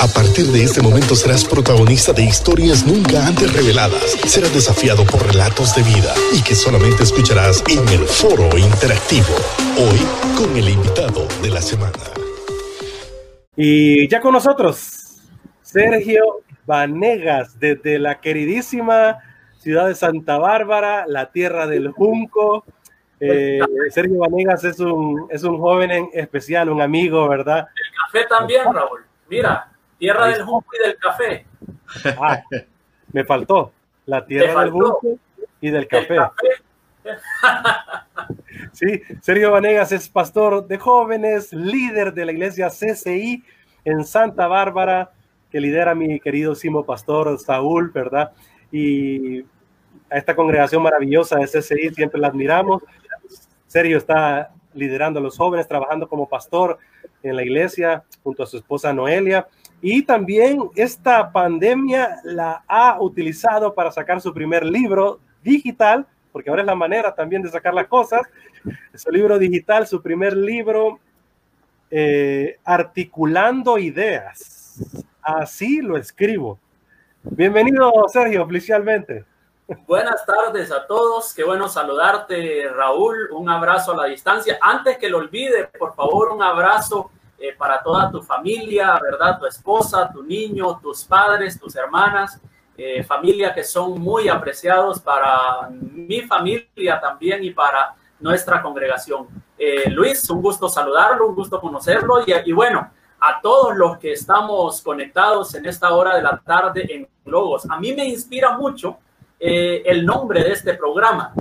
A partir de este momento serás protagonista de historias nunca antes reveladas. Serás desafiado por relatos de vida y que solamente escucharás en el foro interactivo. Hoy con el invitado de la semana. Y ya con nosotros, Sergio Vanegas, desde la queridísima ciudad de Santa Bárbara, la tierra del Junco. Eh, Sergio Vanegas es un, es un joven en especial, un amigo, ¿verdad? El café también, Raúl. Mira, tierra del Junco y del café. Ah, me faltó. La tierra del Junco y del café. Sí, Sergio Vanegas es pastor de jóvenes, líder de la iglesia CCI en Santa Bárbara, que lidera mi querido Simo Pastor Saúl, ¿verdad? Y a esta congregación maravillosa de CCI siempre la admiramos. Sergio está liderando a los jóvenes, trabajando como pastor en la iglesia junto a su esposa Noelia. Y también esta pandemia la ha utilizado para sacar su primer libro digital, porque ahora es la manera también de sacar las cosas. Su libro digital, su primer libro, eh, Articulando Ideas. Así lo escribo. Bienvenido, Sergio, oficialmente. Buenas tardes a todos, qué bueno saludarte, Raúl. Un abrazo a la distancia. Antes que lo olvide, por favor, un abrazo eh, para toda tu familia, ¿verdad? Tu esposa, tu niño, tus padres, tus hermanas, eh, familia que son muy apreciados para mi familia también y para nuestra congregación. Eh, Luis, un gusto saludarlo, un gusto conocerlo y, bueno, a todos los que estamos conectados en esta hora de la tarde en Logos. A mí me inspira mucho el nombre de este programa,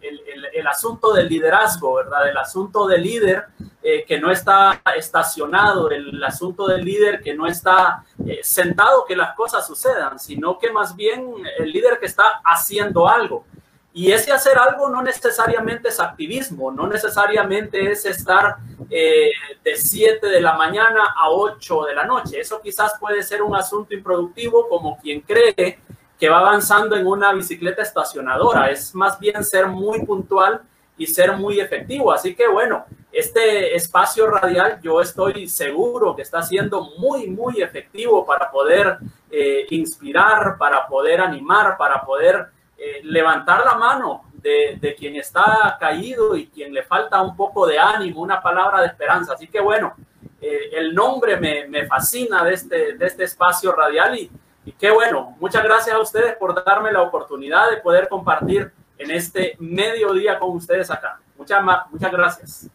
el, el, asunto del liderazgo, ¿verdad? El asunto del líder eh, que no está estacionado, el asunto del líder que no está eh, sentado que las cosas sucedan, sino que más bien el líder que está haciendo algo. Y ese hacer algo no necesariamente es activismo, no necesariamente es estar eh, de 7 de la mañana a 8 de la noche. Eso quizás puede ser un asunto improductivo como quien cree que va avanzando en una bicicleta estacionadora. Es más bien ser muy puntual y ser muy efectivo. Así que bueno, este espacio radial yo estoy seguro que está siendo muy, muy efectivo para poder eh, inspirar, para poder animar, para poder eh, levantar la mano de, de, quien está caído y quien le falta un poco de ánimo, una palabra de esperanza. Así que bueno, eh, el nombre me, me, fascina de este, de este espacio radial y, y qué bueno, muchas gracias a ustedes por darme la oportunidad de poder compartir en este mediodía con ustedes acá. Muchas, muchas gracias.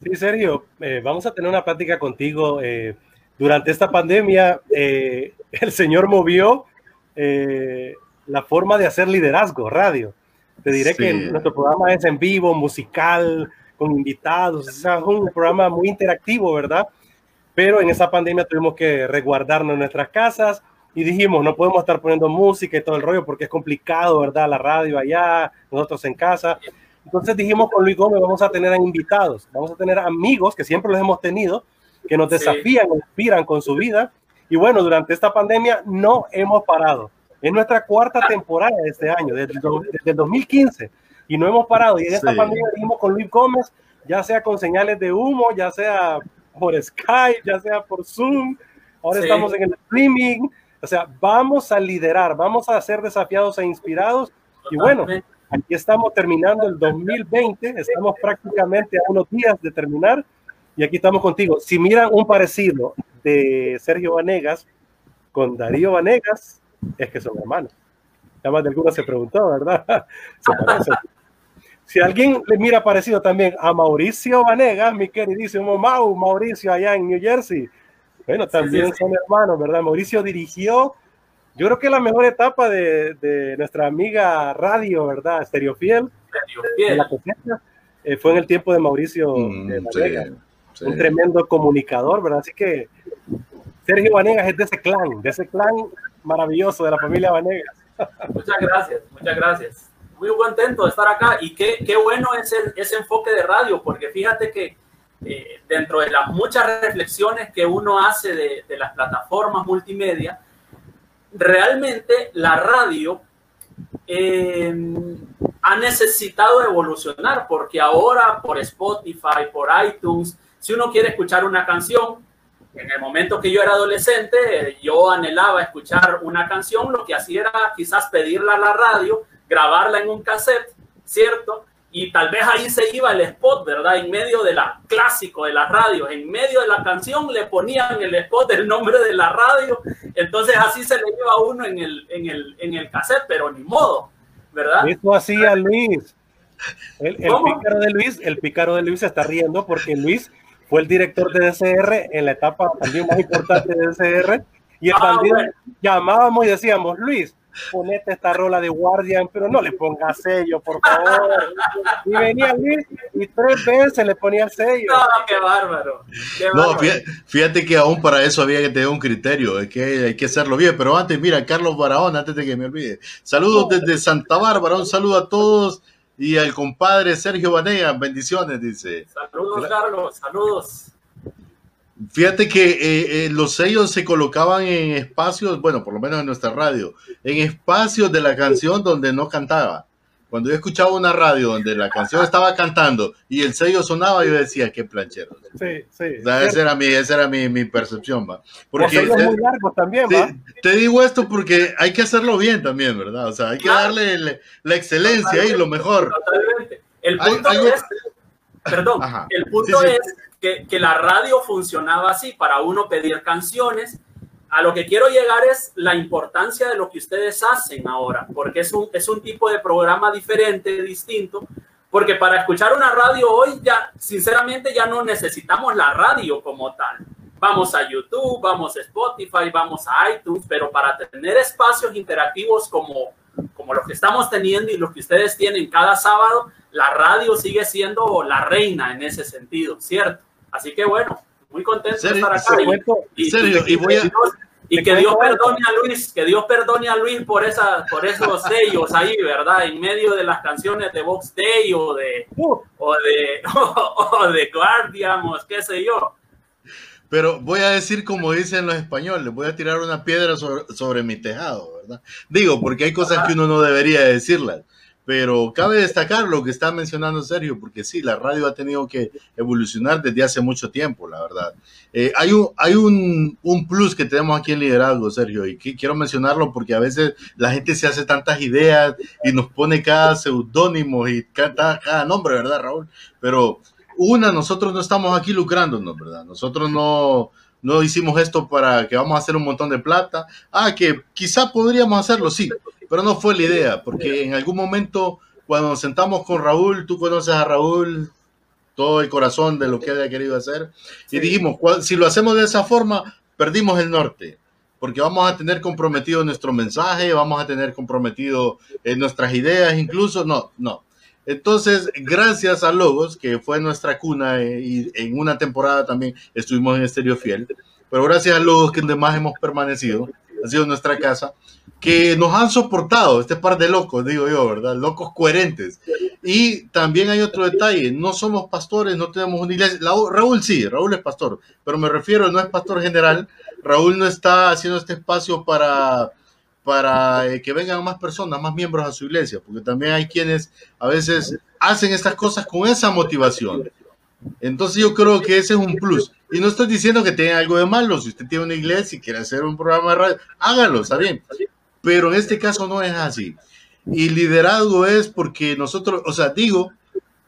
Sí, Sergio, eh, vamos a tener una plática contigo. Eh, durante esta pandemia, eh, el Señor movió eh, la forma de hacer liderazgo, radio. Te diré sí. que nuestro programa es en vivo, musical, con invitados, es un programa muy interactivo, ¿verdad? Pero en esa pandemia tuvimos que resguardarnos en nuestras casas, y dijimos, no podemos estar poniendo música y todo el rollo porque es complicado, ¿verdad? La radio allá, nosotros en casa. Entonces dijimos con Luis Gómez, vamos a tener a invitados, vamos a tener amigos que siempre los hemos tenido, que nos desafían, sí. inspiran con su vida. Y bueno, durante esta pandemia no hemos parado. Es nuestra cuarta temporada de este año, desde, desde el 2015, y no hemos parado. Y en esta sí. pandemia dijimos con Luis Gómez, ya sea con señales de humo, ya sea por Skype, ya sea por Zoom, ahora sí. estamos en el streaming, o sea, vamos a liderar, vamos a ser desafiados e inspirados. Y bueno, aquí estamos terminando el 2020, estamos prácticamente a unos días de terminar y aquí estamos contigo. Si miran un parecido de Sergio Vanegas con Darío Vanegas, es que son hermanos. Ya más de alguna se preguntó, ¿verdad? Se. Si alguien le mira parecido también a Mauricio Vanegas, mi queridísimo Mau, Mauricio allá en New Jersey, bueno, también sí, sí, son hermanos, ¿verdad? Mauricio dirigió, yo creo que la mejor etapa de, de nuestra amiga radio, ¿verdad? Stereo Fiel. La cosecha, eh, fue en el tiempo de Mauricio mm, de un tremendo comunicador, ¿verdad? Así que Sergio Vanegas es de ese clan, de ese clan maravilloso de la familia Vanegas. Muchas gracias, muchas gracias. Muy contento de estar acá y qué, qué bueno es el, ese enfoque de radio, porque fíjate que eh, dentro de las muchas reflexiones que uno hace de, de, las plataformas multimedia, realmente la radio eh, ha necesitado evolucionar porque ahora por Spotify, por iTunes, si uno quiere escuchar una canción, en el momento que yo era adolescente, yo anhelaba escuchar una canción, lo que hacía era quizás pedirla a la radio, grabarla en un cassette, ¿cierto? Y tal vez ahí se iba el spot, ¿verdad? En medio de la clásico de la radio, en medio de la canción le ponían el spot del nombre de la radio, entonces así se le iba a uno en el, en el, en el cassette, pero ni modo, ¿verdad? Eso hacía Luis. El, el pícaro de Luis, el pícaro de Luis se está riendo porque Luis fue el director de DCR en la etapa también más importante de DCR. Y el ah, llamábamos y decíamos, Luis, ponete esta rola de Guardian, pero no le ponga sello, por favor. Y venía Luis y tres veces le ponía sello. No, qué bárbaro. No, fíjate, que aún para eso había que tener un criterio, es que hay que hacerlo bien. Pero antes, mira, Carlos Barahón, antes de que me olvide. Saludos desde Santa Bárbara, un saludo a todos y al compadre Sergio Banega, bendiciones, dice. Saludos, Carlos, saludos. Fíjate que eh, eh, los sellos se colocaban en espacios, bueno, por lo menos en nuestra radio, en espacios de la canción donde no cantaba. Cuando yo escuchaba una radio donde la canción estaba cantando y el sello sonaba, yo decía, qué planchero. Sí, sí. esa era mi, esa era mi, mi percepción, va. Porque es muy largo también, va. Te, digo esto porque hay que hacerlo bien también, ¿verdad? O sea, hay que darle la excelencia y lo mejor. Totalmente. El punto es, perdón, el punto es que, que la radio funcionaba así, para uno pedir canciones a lo que quiero llegar es la importancia de lo que ustedes hacen ahora, porque es un, es un tipo de programa diferente, distinto, porque para escuchar una radio hoy ya, sinceramente, ya no necesitamos la radio como tal. Vamos a YouTube, vamos a Spotify, vamos a iTunes, pero para tener espacios interactivos como, como los que estamos teniendo y los que ustedes tienen cada sábado, la radio sigue siendo la reina en ese sentido, ¿cierto? Así que bueno, muy contento de estar acá. Y, serio, y, voy a... Y que Dios perdone a Luis, que Dios perdone a Luis por, esa, por esos sellos ahí, ¿verdad? En medio de las canciones de Box Day o de, uh. o de, o, de Guardian o qué sé yo. Pero voy a decir como dicen los españoles, voy a tirar una piedra sobre, sobre mi tejado, ¿verdad? Digo, porque hay cosas que uno no debería decirlas. Pero cabe destacar lo que está mencionando Sergio, porque sí, la radio ha tenido que evolucionar desde hace mucho tiempo, la verdad. Eh, hay un, hay un, un, plus que tenemos aquí en liderazgo, Sergio, y quiero mencionarlo porque a veces la gente se hace tantas ideas y nos pone cada seudónimo y cada, cada nombre, ¿verdad, Raúl? Pero una, nosotros no estamos aquí lucrándonos, ¿verdad? Nosotros no, no hicimos esto para que vamos a hacer un montón de plata. Ah, que quizá podríamos hacerlo, sí, pero no fue la idea, porque en algún momento cuando nos sentamos con Raúl, tú conoces a Raúl, todo el corazón de lo que haya querido hacer, y dijimos, si lo hacemos de esa forma, perdimos el norte, porque vamos a tener comprometido nuestro mensaje, vamos a tener comprometido en nuestras ideas, incluso, no, no. Entonces, gracias a Logos, que fue nuestra cuna eh, y en una temporada también estuvimos en Estéreo Fiel, pero gracias a Logos que además hemos permanecido, ha sido nuestra casa, que nos han soportado, este par de locos, digo yo, ¿verdad? Locos coherentes. Y también hay otro detalle, no somos pastores, no tenemos una iglesia. Raúl sí, Raúl es pastor, pero me refiero, no es pastor general. Raúl no está haciendo este espacio para, para eh, que vengan más personas, más miembros a su iglesia, porque también hay quienes a veces hacen estas cosas con esa motivación. Entonces yo creo que ese es un plus. Y no estoy diciendo que tenga algo de malo. Si usted tiene una iglesia y quiere hacer un programa de radio, hágalo, está bien pero en este caso no es así. Y liderazgo es porque nosotros, o sea, digo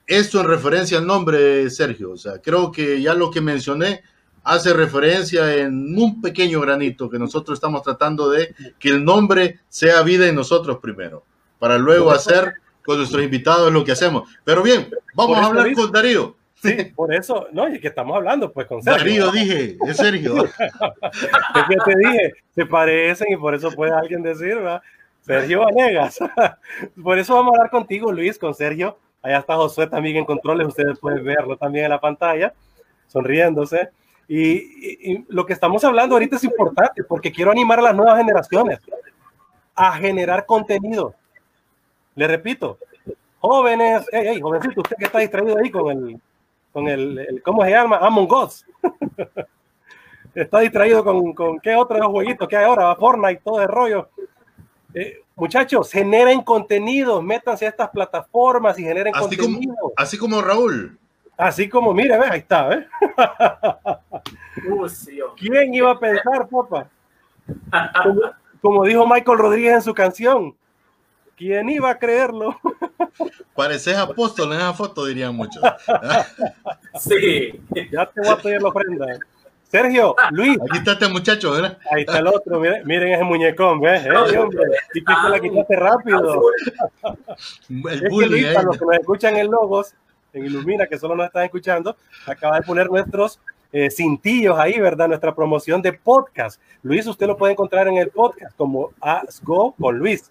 esto en referencia al nombre, Sergio, o sea, creo que ya lo que mencioné hace referencia en un pequeño granito que nosotros estamos tratando de que el nombre sea vida en nosotros primero, para luego hacer con nuestros invitados lo que hacemos. Pero bien, vamos a hablar con Darío. Sí, por eso, no, y que estamos hablando pues con Sergio. Darío dije, es Sergio. es que te dije, se parecen y por eso puede alguien decir, ¿verdad? Sergio Vanegas. por eso vamos a hablar contigo, Luis, con Sergio. Allá está Josué también en controles, ustedes pueden verlo también en la pantalla, sonriéndose. Y, y, lo que estamos hablando ahorita es importante porque quiero animar a las nuevas generaciones a generar contenido. Le repito, jóvenes, hey, hey, jovencito, usted que está distraído ahí con el, con el, ¿cómo se llama? Among Us. Está distraído con, con qué otros jueguitos que hay ahora, Fortnite, todo el rollo. Eh, muchachos, generen contenido, métanse a estas plataformas y generen así contenido. Como, así como Raúl. Así como, mire, ve, ahí está, ¿eh? ¿Quién iba a pensar, papá? Como, dijo Michael Rodríguez en su canción, ¿quién iba a creerlo? Pareces apóstol en esa foto, dirían muchos. sí. Ya te voy a pedir la ofrenda. Sergio, Luis. Aquí está este muchacho, ¿verdad? Ahí está el otro, miren, miren ese muñecón, ¿ves? ¿Eh, hombre? Y que la quitaste rápido. El bullying. Para los que nos escuchan en Logos, en Ilumina, que solo nos están escuchando, acaba de poner nuestros eh, cintillos ahí, ¿verdad? Nuestra promoción de podcast. Luis, usted lo puede encontrar en el podcast como Asgo con Luis.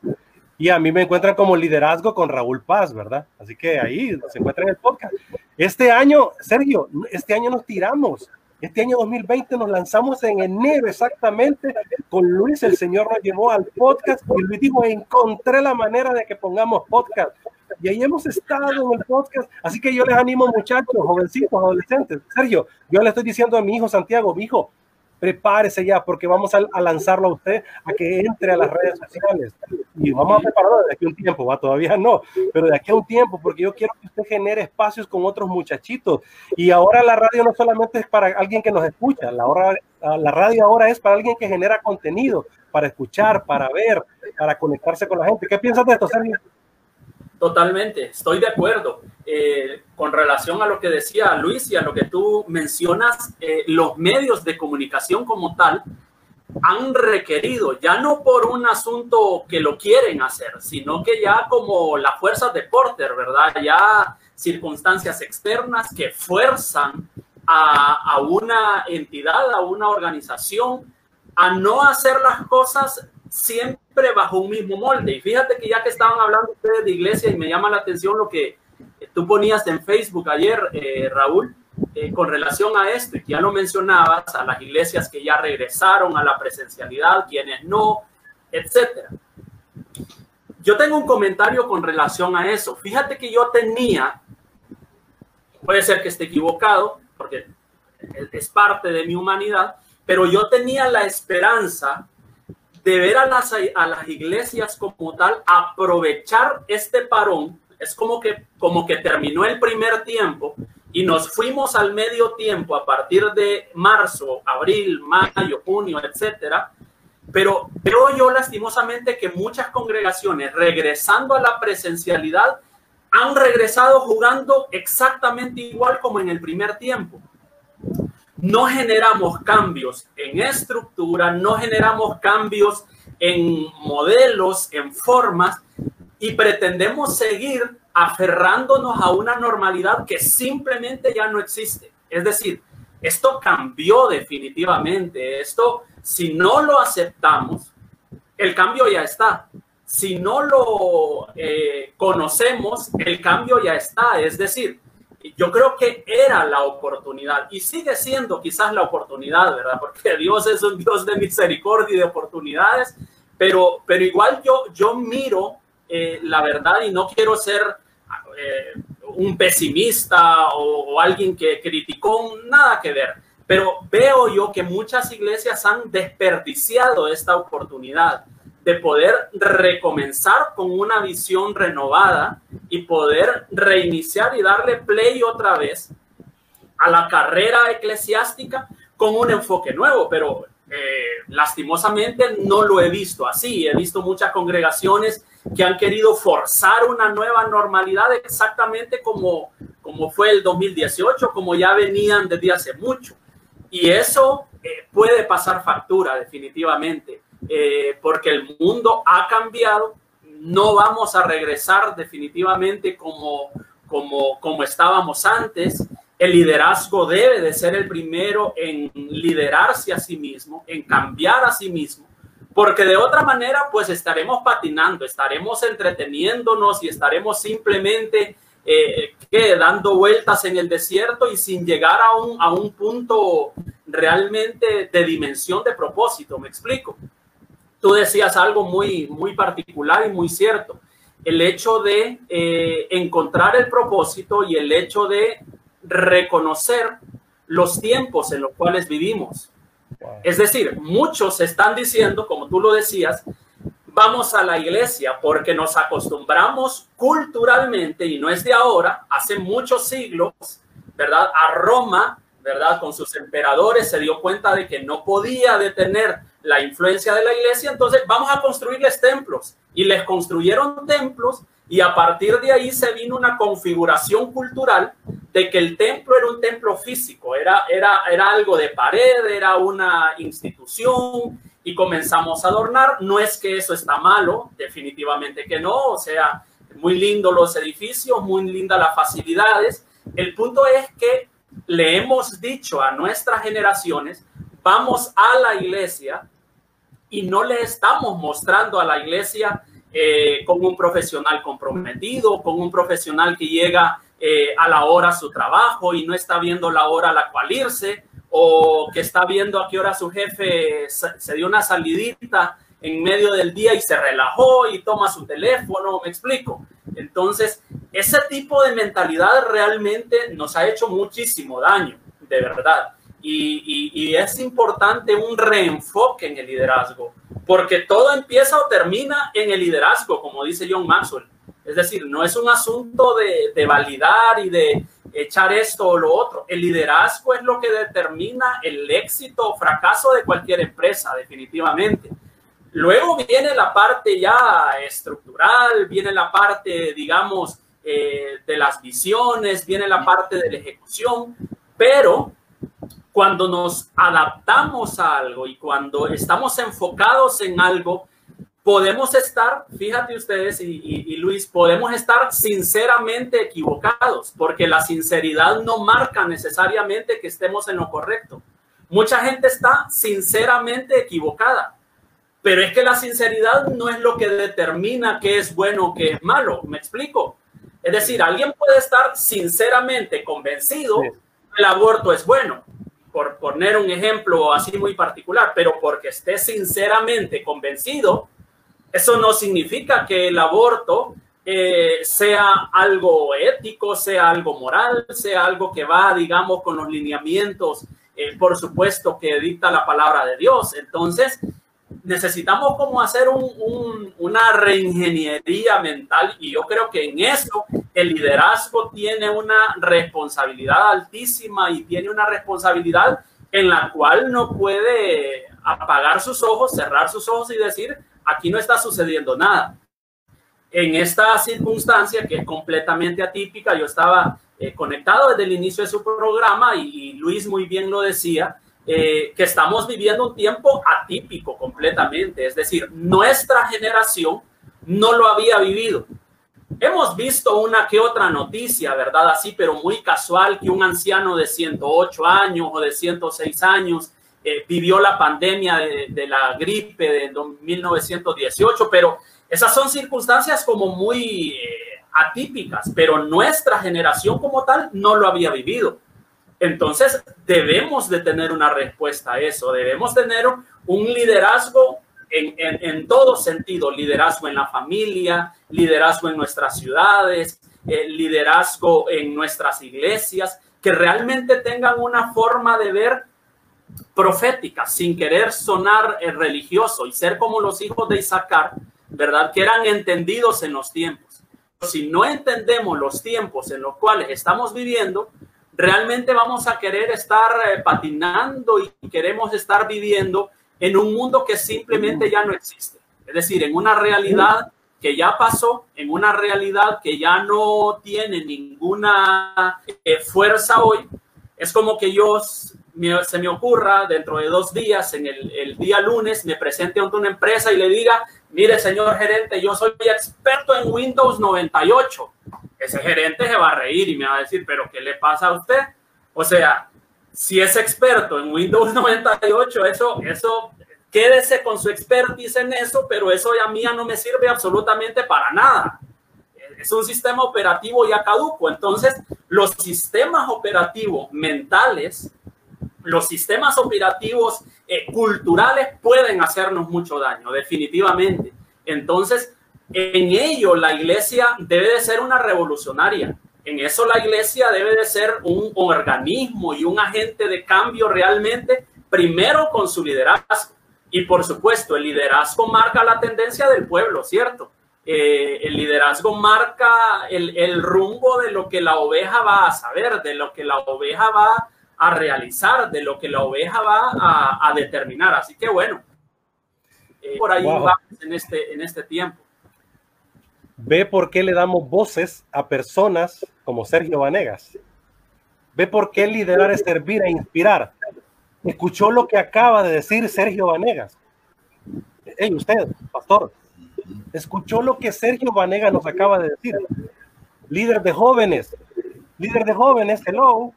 Y a mí me encuentran como liderazgo con Raúl Paz, ¿verdad? Así que ahí se encuentra en el podcast. Este año, Sergio, este año nos tiramos este año 2020 nos lanzamos en enero exactamente con Luis. El Señor nos llevó al podcast y Luis dijo, encontré la manera de que pongamos podcast. Y ahí hemos estado en el podcast. Así que yo les animo muchachos, jovencitos, adolescentes. Sergio, yo le estoy diciendo a mi hijo Santiago, mi hijo, prepárese ya porque vamos a, lanzarlo a usted a que entre a las redes sociales y vamos a prepararlo de aquí a un tiempo, va todavía no, pero de aquí a un tiempo porque yo quiero que usted genere espacios con otros muchachitos y ahora la radio no solamente es para alguien que nos escucha, la, hora, la radio ahora es para alguien que genera contenido, para escuchar, para ver, para conectarse con la gente. ¿Qué piensas de esto, Sergio? Totalmente, estoy de acuerdo. Eh, con relación a lo que decía Luis y a lo que tú mencionas, eh, los medios de comunicación como tal han requerido, ya no por un asunto que lo quieren hacer, sino que ya como las fuerzas de Porter, ¿verdad? Ya circunstancias externas que fuerzan a, a una entidad, a una organización, a no hacer las cosas siempre bajo un mismo molde. Y fíjate que ya que estaban hablando ustedes de iglesia y me llama la atención lo que tú ponías en Facebook ayer, eh, Raúl, eh, con relación a esto, y ya lo mencionabas, a las iglesias que ya regresaron a la presencialidad, quienes no, etcétera. Yo tengo un comentario con relación a eso. Fíjate que yo tenía, puede ser que esté equivocado, porque es parte de mi humanidad, pero yo tenía la esperanza de ver a las, a las iglesias como tal aprovechar este parón. Es como que, como que terminó el primer tiempo y nos fuimos al medio tiempo a partir de marzo, abril, mayo, junio, etcétera. Pero veo yo lastimosamente que muchas congregaciones regresando a la presencialidad han regresado jugando exactamente igual como en el primer tiempo no generamos cambios en estructura, no generamos cambios en modelos, en formas, y pretendemos seguir aferrándonos a una normalidad que simplemente ya no existe. Es decir, esto cambió definitivamente. Esto, si no lo aceptamos, el cambio ya está. Si no lo eh, conocemos, el cambio ya está. Es decir, yo creo que era la oportunidad y sigue siendo quizás la oportunidad, ¿verdad? Porque Dios es un Dios de misericordia y de oportunidades, pero, pero igual yo, yo miro eh, la verdad y no quiero ser eh, un pesimista o, o alguien que criticó, nada que ver, pero veo yo que muchas iglesias han desperdiciado esta oportunidad de poder recomenzar con una visión renovada y poder reiniciar y darle play otra vez a la carrera eclesiástica con un enfoque nuevo, pero eh, lastimosamente no lo he visto así. He visto muchas congregaciones que han querido forzar una nueva normalidad exactamente como, como fue el 2018, como ya venían desde hace mucho. Y eso eh, puede pasar factura definitivamente. Eh, porque el mundo ha cambiado, no vamos a regresar definitivamente como, como, como estábamos antes. El liderazgo debe de ser el primero en liderarse a sí mismo, en cambiar a sí mismo, porque de otra manera pues estaremos patinando, estaremos entreteniéndonos y estaremos simplemente eh, dando vueltas en el desierto y sin llegar a un, a un punto realmente de dimensión de propósito, me explico tú decías algo muy, muy particular y muy cierto. El hecho de eh, encontrar el propósito y el hecho de reconocer los tiempos en los cuales vivimos. Es decir, muchos están diciendo, como tú lo decías, vamos a la iglesia porque nos acostumbramos culturalmente, y no es de ahora, hace muchos siglos, ¿verdad? A Roma, ¿verdad? Con sus emperadores, se dio cuenta de que no podía detener la influencia de la iglesia, entonces vamos a construirles templos. Y les construyeron templos y a partir de ahí se vino una configuración cultural de que el templo era un templo físico, era, era, era algo de pared, era una institución y comenzamos a adornar. No es que eso está malo, definitivamente que no, o sea, muy lindo los edificios, muy lindas las facilidades. El punto es que le hemos dicho a nuestras generaciones, vamos a la iglesia y no le estamos mostrando a la iglesia eh, con un profesional comprometido, con un profesional que llega eh, a la hora a su trabajo y no está viendo la hora a la cual irse, o que está viendo a qué hora su jefe se dio una salidita en medio del día y se relajó y toma su teléfono, me explico. Entonces, ese tipo de mentalidad realmente nos ha hecho muchísimo daño, de verdad. Y, y, es importante un reenfoque en el liderazgo, porque todo empieza o termina en el liderazgo, como dice John Maxwell. Es decir, no es un asunto de, de validar y de echar esto o lo otro. El liderazgo es lo que determina el éxito o fracaso de cualquier empresa, definitivamente. Luego viene la parte ya estructural, viene la parte, digamos, eh, de las visiones, viene la parte de la ejecución, pero cuando nos adaptamos a algo y cuando estamos enfocados en algo, podemos estar, fíjate ustedes y, Luis, podemos estar sinceramente equivocados, porque la sinceridad no marca necesariamente que estemos en lo correcto. Mucha gente está sinceramente equivocada pero es que la sinceridad no es lo que determina qué es bueno o qué es malo. ¿Me explico? Es decir, alguien puede estar sinceramente convencido que el aborto es bueno, por poner un ejemplo así muy particular, pero porque esté sinceramente convencido, eso no significa que el aborto eh, sea algo ético, sea algo moral, sea algo que va, digamos, con los lineamientos, eh, por supuesto, que dicta la palabra de Dios. Entonces, necesitamos como hacer una reingeniería mental y yo creo que en eso el liderazgo tiene una responsabilidad altísima y tiene una responsabilidad en la cual no puede apagar sus ojos, cerrar sus ojos y decir, aquí no está sucediendo nada. En esta circunstancia que es completamente atípica, yo estaba eh, conectado desde el inicio de su programa y Luis muy bien lo decía, eh, que estamos viviendo un tiempo atípico completamente, es decir, nuestra generación no lo había vivido. Hemos visto una que otra noticia, ¿verdad? Así, pero muy casual, que un anciano de 108 años o de 106 años eh, vivió la pandemia de, la gripe de 1918, pero esas son circunstancias como muy eh, atípicas, pero nuestra generación como tal no lo había vivido. Entonces, debemos de tener una respuesta a eso, debemos tener un liderazgo en, todo sentido, liderazgo en la familia, liderazgo en nuestras ciudades, eh, liderazgo en nuestras iglesias, que realmente tengan una forma de ver profética, sin querer sonar eh, religioso y ser como los hijos de Isaacar, ¿verdad? Que eran entendidos en los tiempos. Si no entendemos los tiempos en los cuales estamos viviendo, realmente vamos a querer estar eh, patinando y queremos estar viviendo en un mundo que simplemente ya no existe. Es decir, en una realidad que ya pasó, en una realidad que ya no tiene ninguna eh, fuerza hoy. Es como que yo se me ocurra dentro de dos días, en el, el día lunes, me presente ante una empresa y le diga, mire señor gerente, yo soy experto en Windows 98 ese gerente se va a reír y me va a decir, pero ¿qué le pasa a usted? O sea, si es experto en Windows 98, eso, eso, quédese con su expertise en eso, pero eso ya no me sirve absolutamente para nada. Es un sistema operativo ya caduco. Entonces, los sistemas operativos mentales, los sistemas operativos eh, culturales pueden hacernos mucho daño, definitivamente. Entonces, en ello la iglesia debe de ser una revolucionaria. En eso la iglesia debe de ser un organismo y un agente de cambio realmente, primero con su liderazgo. Y por supuesto, el liderazgo marca la tendencia del pueblo, ¿cierto? Eh, el liderazgo marca el, el, rumbo de lo que la oveja va a saber, de lo que la oveja va a realizar, de lo que la oveja va a, a determinar. Así que bueno, eh, por ahí Wow. vamos en este, en este tiempo. Ve por qué le damos voces a personas como Sergio Vanegas. Ve por qué liderar es servir e inspirar. Escuchó lo que acaba de decir Sergio Vanegas. Hey, usted, pastor, escuchó lo que Sergio Vanegas nos acaba de decir. Líder de jóvenes, líder de jóvenes, hello.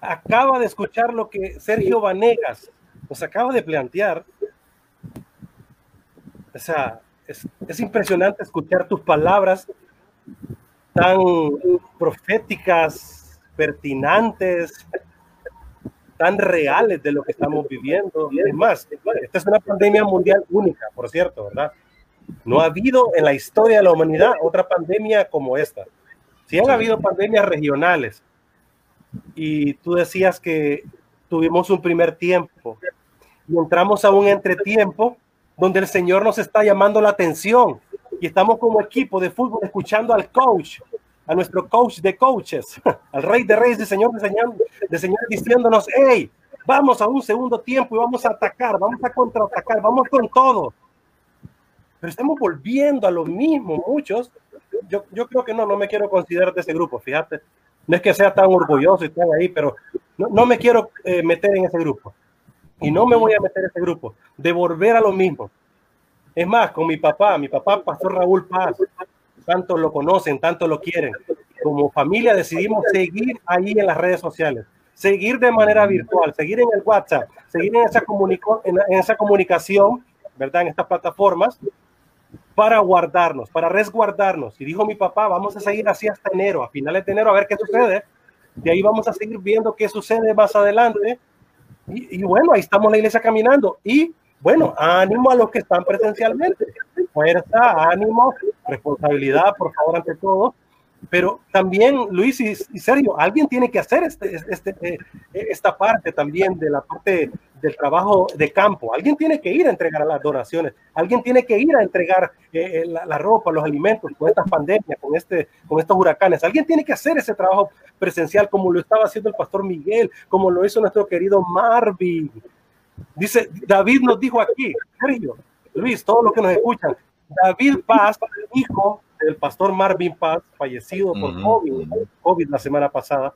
Acaba de escuchar lo que Sergio Vanegas nos acaba de plantear. O sea, es, es impresionante escuchar tus palabras tan proféticas, pertinentes, tan reales de lo que estamos viviendo. Es más, esta es una pandemia mundial única, por cierto, ¿verdad? No ha habido en la historia de la humanidad otra pandemia como esta. Sí han habido pandemias regionales. Y tú decías que tuvimos un primer tiempo y entramos a un entretiempo donde el Señor nos está llamando la atención y estamos como equipo de fútbol escuchando al coach, a nuestro coach de coaches, al rey de reyes, de Señor de señor, de señor diciéndonos, hey, vamos a un segundo tiempo y vamos a atacar, vamos a contraatacar, vamos con todo. Pero estamos volviendo a lo mismo, muchos. Yo, yo creo que no, no me quiero considerar de ese grupo, fíjate. No es que sea tan orgulloso y tan ahí, pero no, no me quiero eh, meter en ese grupo. Y no me voy a meter en ese grupo, de volver a lo mismo. Es más, con mi papá, mi papá, Pastor Raúl Paz, tanto lo conocen, tanto lo quieren. Como familia decidimos seguir ahí en las redes sociales, seguir de manera virtual, seguir en el WhatsApp, seguir en esa, en esa comunicación, ¿verdad? En estas plataformas, para guardarnos, para resguardarnos. Y dijo mi papá, vamos a seguir así hasta enero, a finales de enero, a ver qué sucede. De ahí vamos a seguir viendo qué sucede más adelante. Y, bueno, ahí estamos la iglesia caminando. Y bueno, ánimo a los que están presencialmente. Fuerza, ánimo, responsabilidad, por favor, ante todo. Pero también, Luis y, y Sergio, alguien tiene que hacer este, este, eh, esta parte también de la parte del trabajo de campo. Alguien tiene que ir a entregar las donaciones. Alguien tiene que ir a entregar eh, la, la, ropa, los alimentos con estas pandemias, con, este, con estos huracanes. Alguien tiene que hacer ese trabajo presencial como lo estaba haciendo el pastor Miguel, como lo hizo nuestro querido Marvin. Dice, David nos dijo aquí, Sergio, Luis, todos los que nos escuchan, David Paz, hijo del pastor Marvin Paz, fallecido por uh -huh. COVID, COVID la semana pasada.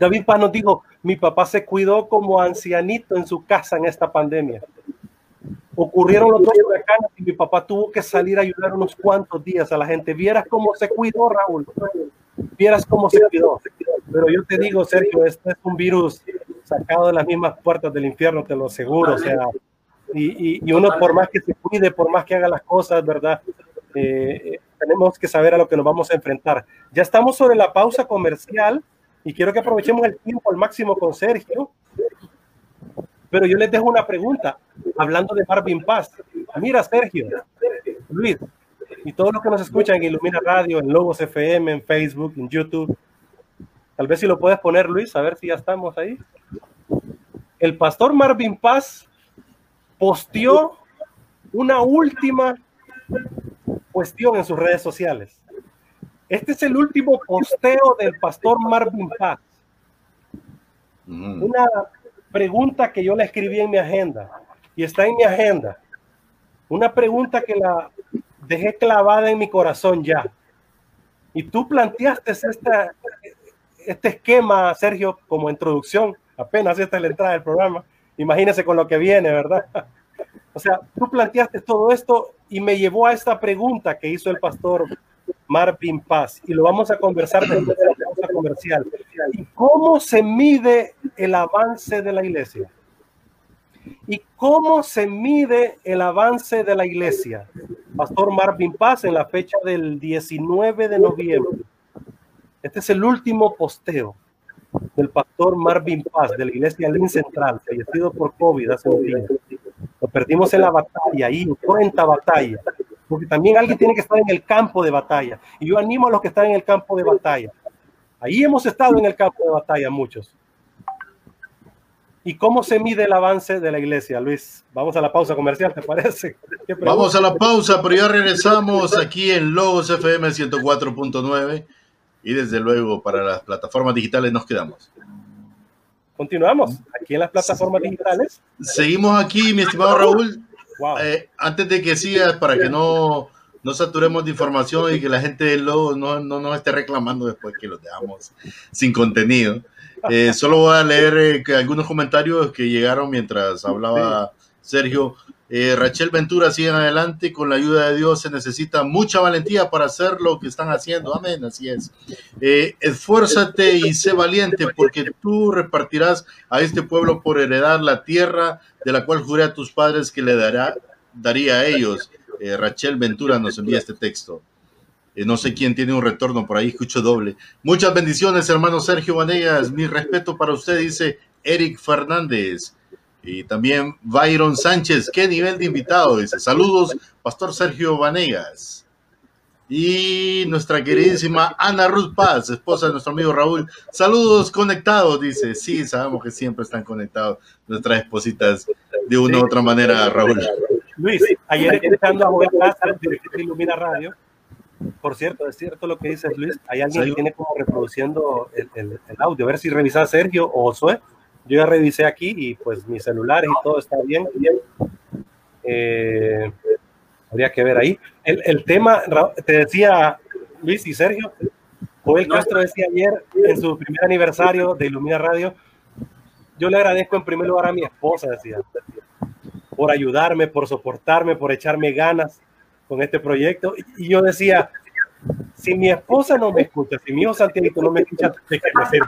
David Paz nos dijo, mi papá se cuidó como ancianito en su casa en esta pandemia. Ocurrieron los dos huracanes y mi papá tuvo que salir a ayudar unos cuantos días a la gente. Vieras cómo se cuidó, Raúl. Vieras cómo se cuidó. Pero yo te digo, Sergio, este es un virus sacado de las mismas puertas del infierno, te lo aseguro. O sea, y, y, y uno por más que se cuide, por más que haga las cosas, ¿verdad? Eh, tenemos que saber a lo que nos vamos a enfrentar. Ya estamos sobre la pausa comercial y quiero que aprovechemos el tiempo al máximo con Sergio. Pero yo les dejo una pregunta, hablando de Marvin Paz. Mira, Sergio, Luis, y todos los que nos escuchan en Ilumina Radio, en Logos FM, en Facebook, en YouTube. Tal vez si lo puedes poner, Luis, a ver si ya estamos ahí. El pastor Marvin Paz posteó una última cuestión en sus redes sociales. Este es el último posteo del pastor Marvin Paz. Mm. Una pregunta que yo le escribí en mi agenda y está en mi agenda. Una pregunta que la dejé clavada en mi corazón ya. Y tú planteaste esta, este esquema, Sergio, como introducción. Apenas esta es la entrada del programa. Imagínese con lo que viene, ¿verdad? O sea, tú planteaste todo esto y me llevó a esta pregunta que hizo el pastor Marvin Paz y lo vamos a conversar comercial. ¿Y cómo se mide el avance de la iglesia? ¿Y cómo se mide el avance de la iglesia? Pastor Marvin Paz en la fecha del 19 de noviembre. Este es el último posteo del pastor Marvin Paz de la iglesia Lin Central, fallecido por COVID hace un día. Lo perdimos en la batalla, ahí en 40 batallas, porque también alguien tiene que estar en el campo de batalla. Y yo animo a los que están en el campo de batalla. Ahí hemos estado en el campo de batalla muchos. ¿Y cómo se mide el avance de la iglesia, Luis? Vamos a la pausa comercial, ¿te parece? Vamos a la pausa, pero ya regresamos aquí en Logos FM 104.9 y desde luego para las plataformas digitales nos quedamos. continuamos aquí en las plataformas digitales. Seguimos aquí, mi estimado Raúl. Eh, antes de que sigas, para que no, no saturemos de información y que la gente luego no, no nos esté reclamando después que los dejamos sin contenido. Eh, solo voy a leer eh, algunos comentarios que llegaron mientras hablaba Sergio. Eh, Rachel Ventura, siguen adelante. Con la ayuda de Dios se necesita mucha valentía para hacer lo que están haciendo. Amén, así es. Eh, esfuérzate y sé valiente, porque tú repartirás a este pueblo por heredar la tierra de la cual juré a tus padres que le dará, daría a ellos. Eh, Rachel Ventura nos envía este texto. no sé quién tiene un retorno por ahí, escucho doble. Muchas bendiciones, hermano Sergio Vanegas. Mi respeto para usted, dice Eric Fernández. Y también Byron Sánchez, qué nivel de invitado, dice. Saludos, Pastor Sergio Vanegas. Y nuestra queridísima Ana Ruth Paz, esposa de nuestro amigo Raúl. Saludos conectados, dice. Sí, sabemos que siempre están conectados nuestras espositas de una u otra manera, Raúl. Luis, ayer escuchando a Joel Castro, director de Ilumina Radio. Por cierto, es cierto lo que dices, Luis. Hay alguien que tiene como reproduciendo el, el, audio. A ver si revisa Sergio o Josué yo ya revisé aquí y pues mis celulares y todo está bien. Eh, habría que ver ahí. El, el, tema, te decía Luis y Sergio, Joel Castro decía ayer en su primer aniversario de Ilumina Radio, yo le agradezco en primer lugar a mi esposa, decía, por ayudarme, por soportarme, por echarme ganas con este proyecto. Y yo decía, si mi esposa no me escucha, si mi hijo Santiago no me escucha, ¿de qué me sirve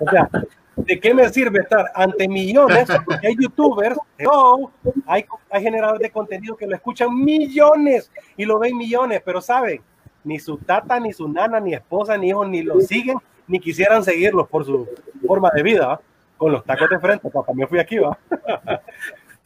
O sea, ¿de qué me sirve estar ante millones? Porque hay youtubers, no, hay, hay generadores de contenido que lo escuchan millones y lo ven millones, pero saben, ni su tata, ni su nana, ni esposa, ni hijo, ni lo siguen, ni quisieran seguirlos por su forma de vida, con los tacos de frente, papá, me fui aquí, va.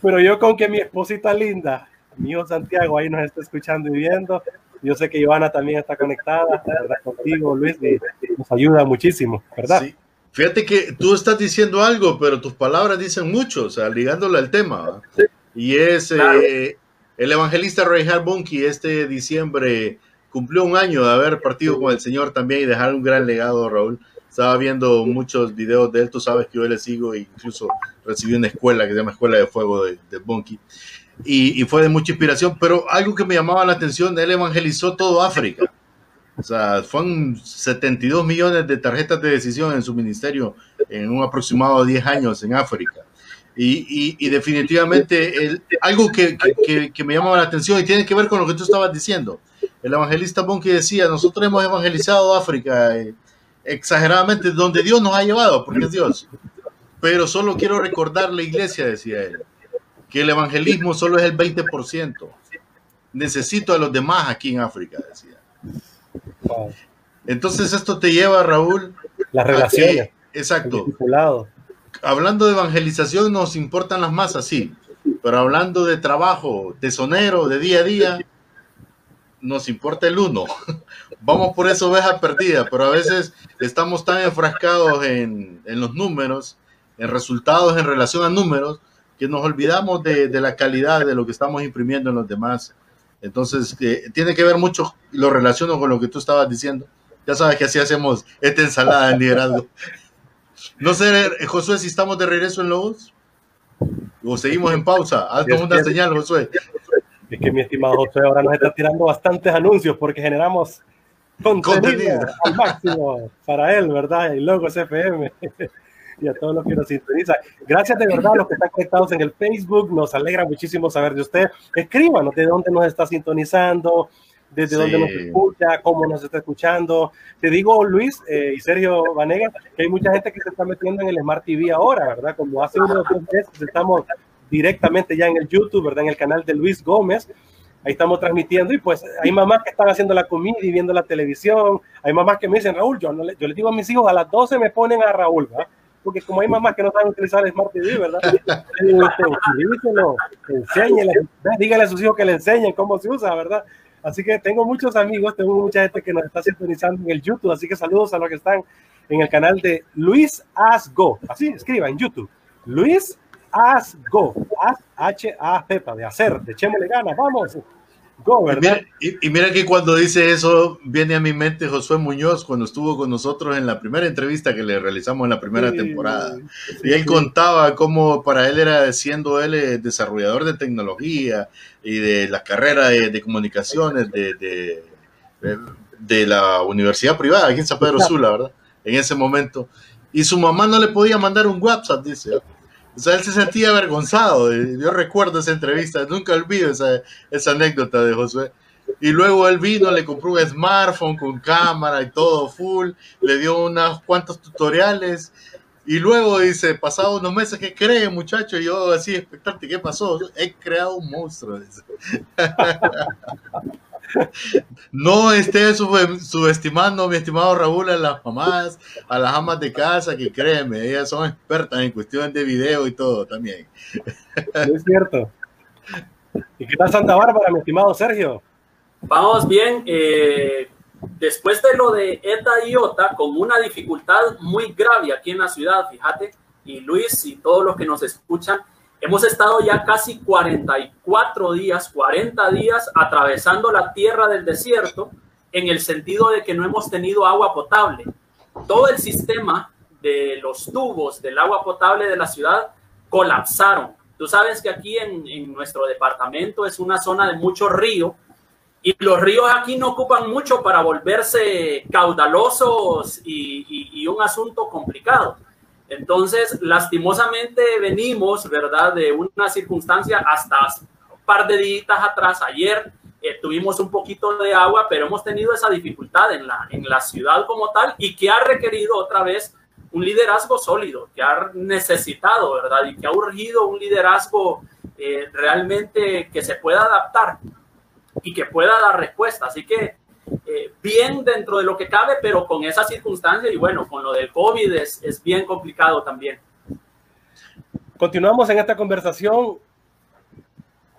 Pero yo con que mi esposita linda, mi hijo Santiago, ahí nos está escuchando y viendo, yo sé que Joana también está conectada, ¿verdad? Contigo, Luis, y nos ayuda muchísimo, ¿verdad? Sí. Fíjate que tú estás diciendo algo, pero tus palabras dicen mucho, o sea, ligándole al tema. Y es eh, el evangelista Reinhard Bunky este diciembre cumplió un año de haber partido con el Señor también y dejar un gran legado, Raúl. Estaba viendo muchos videos de él, tú sabes que yo le sigo e incluso recibí una escuela que se llama Escuela de Fuego de, de Bunky. Y, y, fue de mucha inspiración, pero algo que me llamaba la atención, él evangelizó todo África. O sea, fueron 72 millones de tarjetas de decisión en su ministerio en un aproximado de 10 años en África. Y, y, definitivamente el, algo que, que, que, me llamaba la atención y tiene que ver con lo que tú estabas diciendo. El evangelista Bonke decía, nosotros hemos evangelizado África eh, exageradamente, donde Dios nos ha llevado, porque es Dios. Pero solo quiero recordar la iglesia, decía él, que el evangelismo solo es el 20%. Necesito a los demás aquí en África, decía. Entonces esto te lleva, Raúl. Las relaciones. exacto. Hablando de evangelización nos importan las masas, sí. Pero hablando de trabajo, tesonero, de día a día, nos importa el uno. Vamos por eso oveja perdida, pero a veces estamos tan enfrascados en, los números, en resultados en relación a números, que nos olvidamos de, de, la calidad de lo que estamos imprimiendo en los demás entonces, tiene que ver mucho, lo relaciono con lo que tú estabas diciendo. Ya sabes que así hacemos esta ensalada de liderazgo. No sé, Josué, si estamos de regreso en Lobos o seguimos en pausa. Haznos una señal, Josué. Es que mi estimado Josué ahora nos está tirando bastantes anuncios porque generamos contenido, al máximo para él, ¿verdad? Y luego FM. y a todos los que nos sintonizan. Gracias de verdad a los que están conectados en el Facebook. Nos alegra muchísimo saber de usted. Escríbanos de dónde nos está sintonizando, desde dónde nos escucha, cómo nos está escuchando. Te digo, Luis eh, y Sergio Vanega, que hay mucha gente que se está metiendo en el Smart TV ahora, ¿verdad? Como hace unos dos meses estamos directamente ya en el YouTube, ¿verdad? En el canal de Luis Gómez. Ahí estamos transmitiendo y pues hay mamás que están haciendo la comida y viendo la televisión. Hay mamás que me dicen, Raúl, yo, no le, yo les digo a mis hijos, a las 12 me ponen a Raúl, ¿verdad? Porque como hay mamás que no saben utilizar el Smart TV, ¿verdad? enséñenle, díganle a sus hijos que le enseñen cómo se usa, ¿verdad? Así que tengo muchos amigos, tengo mucha gente que nos está sintonizando en el YouTube, así que saludos a los que están en el canal de Luis Asgo. Así escriba en YouTube. Luis Asgo. H-A-Z, de hacer, de Chemo le Y mira, que cuando dice eso, viene a mi mente Josué Muñoz cuando estuvo con nosotros en la primera entrevista que le realizamos en la primera temporada. y él contaba cómo para él era, siendo él eh, desarrollador de tecnología y de la carrera de, comunicaciones de, de, la universidad privada aquí en San Pedro Sula, ¿verdad? En ese momento. Y su mamá no le podía mandar un WhatsApp, dice. O sea, él se sentía avergonzado. Yo recuerdo esa entrevista, nunca olvido esa, esa anécdota de Josué. Y luego él vino, le compró un smartphone con cámara y todo full, le dio unos cuantos tutoriales. Y luego dice, pasado unos meses, ¿qué cree, muchacho? Y yo así expectante, ¿qué pasó? He creado un monstruo. No esté subestimando, mi estimado Raúl, a las mamás, a las amas de casa, que créeme, ellas son expertas en cuestiones de video y todo también. Es cierto. ¿Y qué tal Santa Bárbara, mi estimado Sergio? Vamos bien. Eh, después de lo de ETA y OTA, con una dificultad muy grave aquí en la ciudad, fíjate, y Luis y todos los que nos escuchan, Hemos estado ya casi 44 días, 40 días atravesando la tierra del desierto en el sentido de que no hemos tenido agua potable. Todo el sistema de los tubos del agua potable de la ciudad colapsaron. Tú sabes que aquí en, nuestro departamento es una zona de mucho río y los ríos aquí no ocupan mucho para volverse caudalosos y un asunto complicado. Entonces, lastimosamente venimos, ¿verdad?, de una circunstancia hasta un par de días atrás, ayer eh, tuvimos un poquito de agua, pero hemos tenido esa dificultad en la, en la ciudad como tal y que ha requerido otra vez un liderazgo sólido, que ha necesitado, ¿verdad? Y que ha urgido un liderazgo eh, realmente que se pueda adaptar y que pueda dar respuesta. Así que eh, bien dentro de lo que cabe, pero con esa circunstancia y bueno, con lo del COVID es, es bien complicado también. Continuamos en esta conversación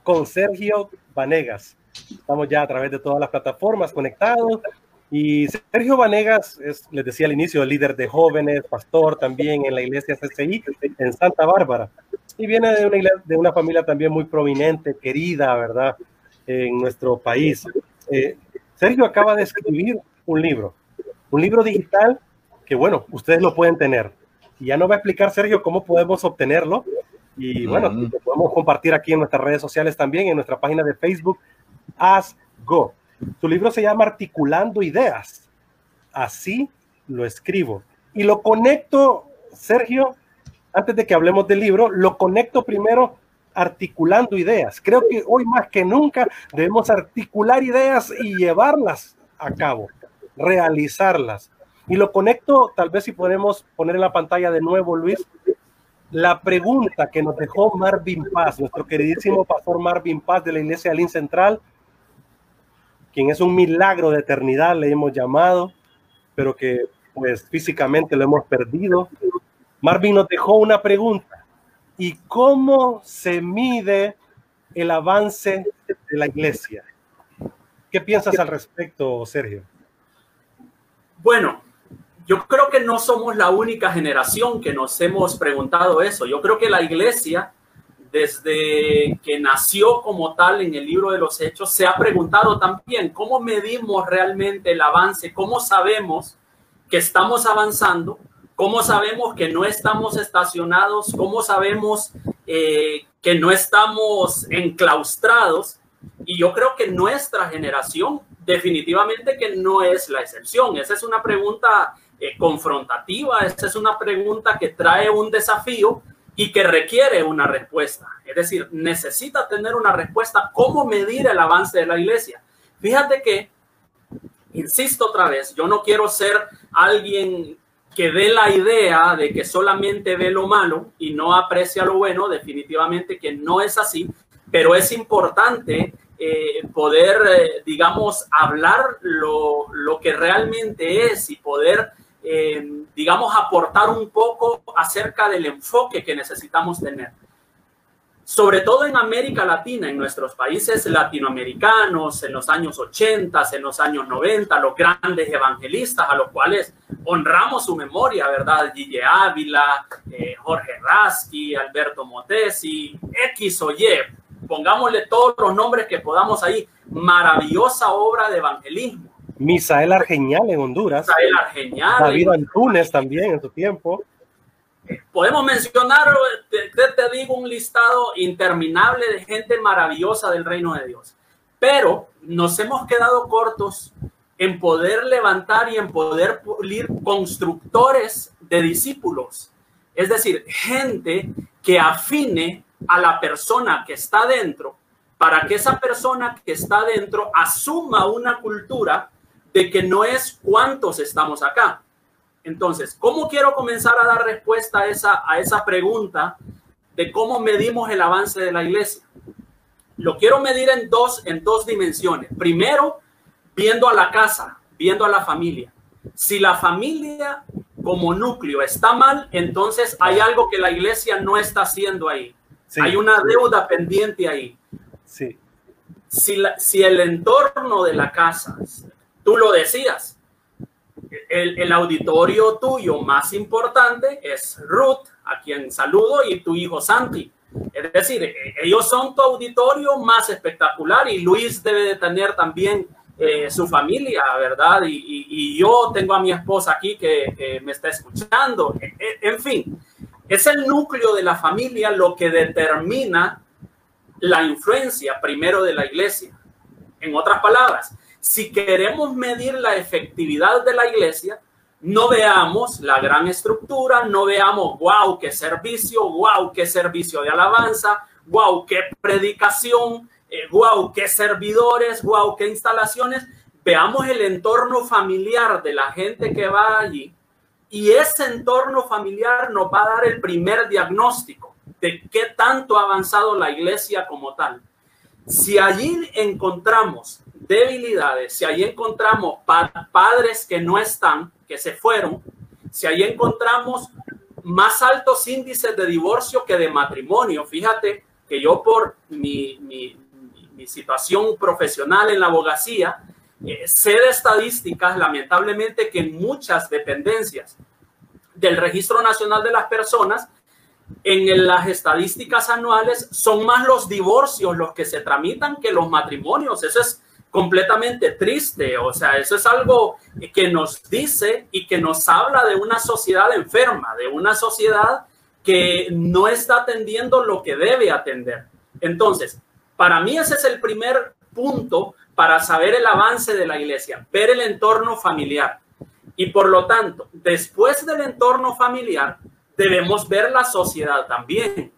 con Sergio Vanegas. Estamos ya a través de todas las plataformas conectados. Y Sergio Vanegas es, les decía al inicio, líder de jóvenes, pastor también en la iglesia CCI en Santa Bárbara. Y viene de una, de una familia también muy prominente, querida, ¿verdad? En nuestro país. Eh, Sergio acaba de escribir un libro, un libro digital que, bueno, ustedes lo pueden tener. Y ya nos va a explicar Sergio cómo podemos obtenerlo. Y bueno, lo podemos compartir aquí en nuestras redes sociales también, en nuestra página de Facebook, As Go. Su libro se llama Articulando Ideas. Así lo escribo. Y lo conecto, Sergio, antes de que hablemos del libro, lo conecto primero articulando ideas. Creo que hoy más que nunca debemos articular ideas y llevarlas a cabo, realizarlas. Y lo conecto, tal vez si podemos poner en la pantalla de nuevo, Luis, la pregunta que nos dejó Marvin Paz, nuestro queridísimo pastor Marvin Paz de la Iglesia Alín Central, quien es un milagro de eternidad, le hemos llamado, pero que pues físicamente lo hemos perdido. Marvin nos dejó una pregunta y cómo se mide el avance de la iglesia. ¿Qué piensas al respecto, Sergio? Bueno, yo creo que no somos la única generación que nos hemos preguntado eso. Yo creo que la iglesia, desde que nació como tal en el libro de los hechos, se ha preguntado también cómo medimos realmente el avance, cómo sabemos que estamos avanzando ¿Cómo sabemos que no estamos estacionados? ¿Cómo sabemos eh, que no estamos enclaustrados? Y yo creo que nuestra generación definitivamente que no es la excepción. Esa es una pregunta eh, confrontativa, esa es una pregunta que trae un desafío y que requiere una respuesta. Es decir, necesita tener una respuesta. ¿Cómo medir el avance de la iglesia? Fíjate que, insisto otra vez, yo no quiero ser alguien que dé la idea de que solamente ve lo malo y no aprecia lo bueno, definitivamente que no es así, pero es importante eh, poder, eh, digamos, hablar lo, lo, que realmente es y poder, eh, digamos, aportar un poco acerca del enfoque que necesitamos tener sobre todo en América Latina, en nuestros países latinoamericanos, en los años 80, en los años 90, los grandes evangelistas a los cuales honramos su memoria, ¿verdad? Gille Ávila, eh, Jorge Rasky, Alberto Motesi, X o Y, pongámosle todos los nombres que podamos ahí, maravillosa obra de evangelismo. Misael Argenial en Honduras. Misael Argenial. David Antunes también en su tiempo. Podemos mencionar, te, te digo, un listado interminable de gente maravillosa del reino de Dios. Pero nos hemos quedado cortos en poder levantar y en poder pulir constructores de discípulos. Es decir, gente que afine a la persona que está dentro para que esa persona que está dentro asuma una cultura de que no es cuántos estamos acá. Entonces, ¿cómo quiero comenzar a dar respuesta a esa, a esa pregunta de cómo medimos el avance de la iglesia? Lo quiero medir en dos, en dos dimensiones. Primero, viendo a la casa, viendo a la familia. Si la familia como núcleo está mal, entonces hay algo que la iglesia no está haciendo ahí. hay una deuda pendiente ahí. Sí. Si, si el entorno de la casa, tú lo decías, el, el, auditorio tuyo más importante es Ruth, a quien saludo, y tu hijo Santi. Es decir, ellos son tu auditorio más espectacular y Luis debe de tener también eh, su familia, ¿verdad? Y, yo tengo a mi esposa aquí que, me está escuchando. E, e, en fin, es el núcleo de la familia lo que determina la influencia primero de la iglesia. En otras palabras, si queremos medir la efectividad de la iglesia, no veamos la gran estructura, no veamos, wow, qué servicio, wow, qué servicio de alabanza, wow, qué predicación, wow, eh, qué servidores, wow, qué instalaciones. Veamos el entorno familiar de la gente que va allí y ese entorno familiar nos va a dar el primer diagnóstico de qué tanto ha avanzado la iglesia como tal. Si allí encontramos debilidades, si allí encontramos padres que no están, que se fueron, si allí encontramos más altos índices de divorcio que de matrimonio, fíjate que yo por mi, mi, mi situación profesional en la abogacía, eh, sé de estadísticas, lamentablemente, que en muchas dependencias del Registro Nacional de las Personas, en las estadísticas anuales, son más los divorcios los que se tramitan que los matrimonios. Eso es completamente triste. O sea, eso es algo que nos dice y que nos habla de una sociedad enferma, de una sociedad que no está atendiendo lo que debe atender. Entonces, para mí ese es el primer punto para saber el avance de la iglesia, ver el entorno familiar. Y por lo tanto, después del entorno familiar, debemos ver la sociedad también.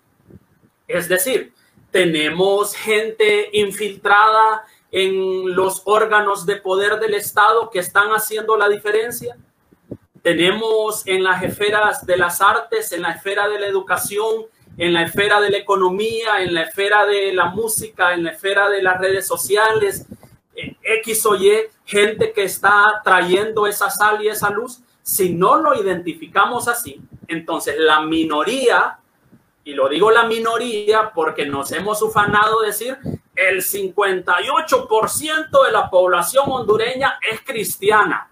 Es decir, tenemos gente infiltrada en los órganos de poder del Estado que están haciendo la diferencia. Tenemos en las esferas de las artes, en la esfera de la educación, en la esfera de la economía, en la esfera de la música, en la esfera de las redes sociales, X o Y, gente que está trayendo esa sal y esa luz, si no lo identificamos así, entonces la minoría, y lo digo la minoría porque nos hemos ufanado decir, el 58% de la población hondureña es cristiana.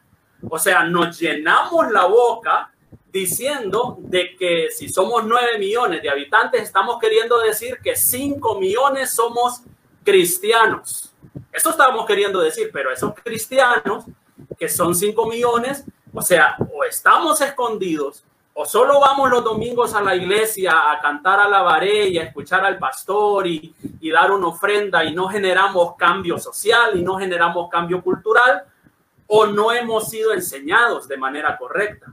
O sea, nos llenamos la boca diciendo de que si somos 9 millones de habitantes, estamos queriendo decir que 5 millones somos cristianos. Eso estamos queriendo decir, pero esos cristianos, que son 5 millones, o sea, o estamos escondidos, o solo vamos los domingos a la iglesia a cantar a la varella, a escuchar al pastor y, y dar una ofrenda y no generamos cambio social y no generamos cambio cultural, o no hemos sido enseñados de manera correcta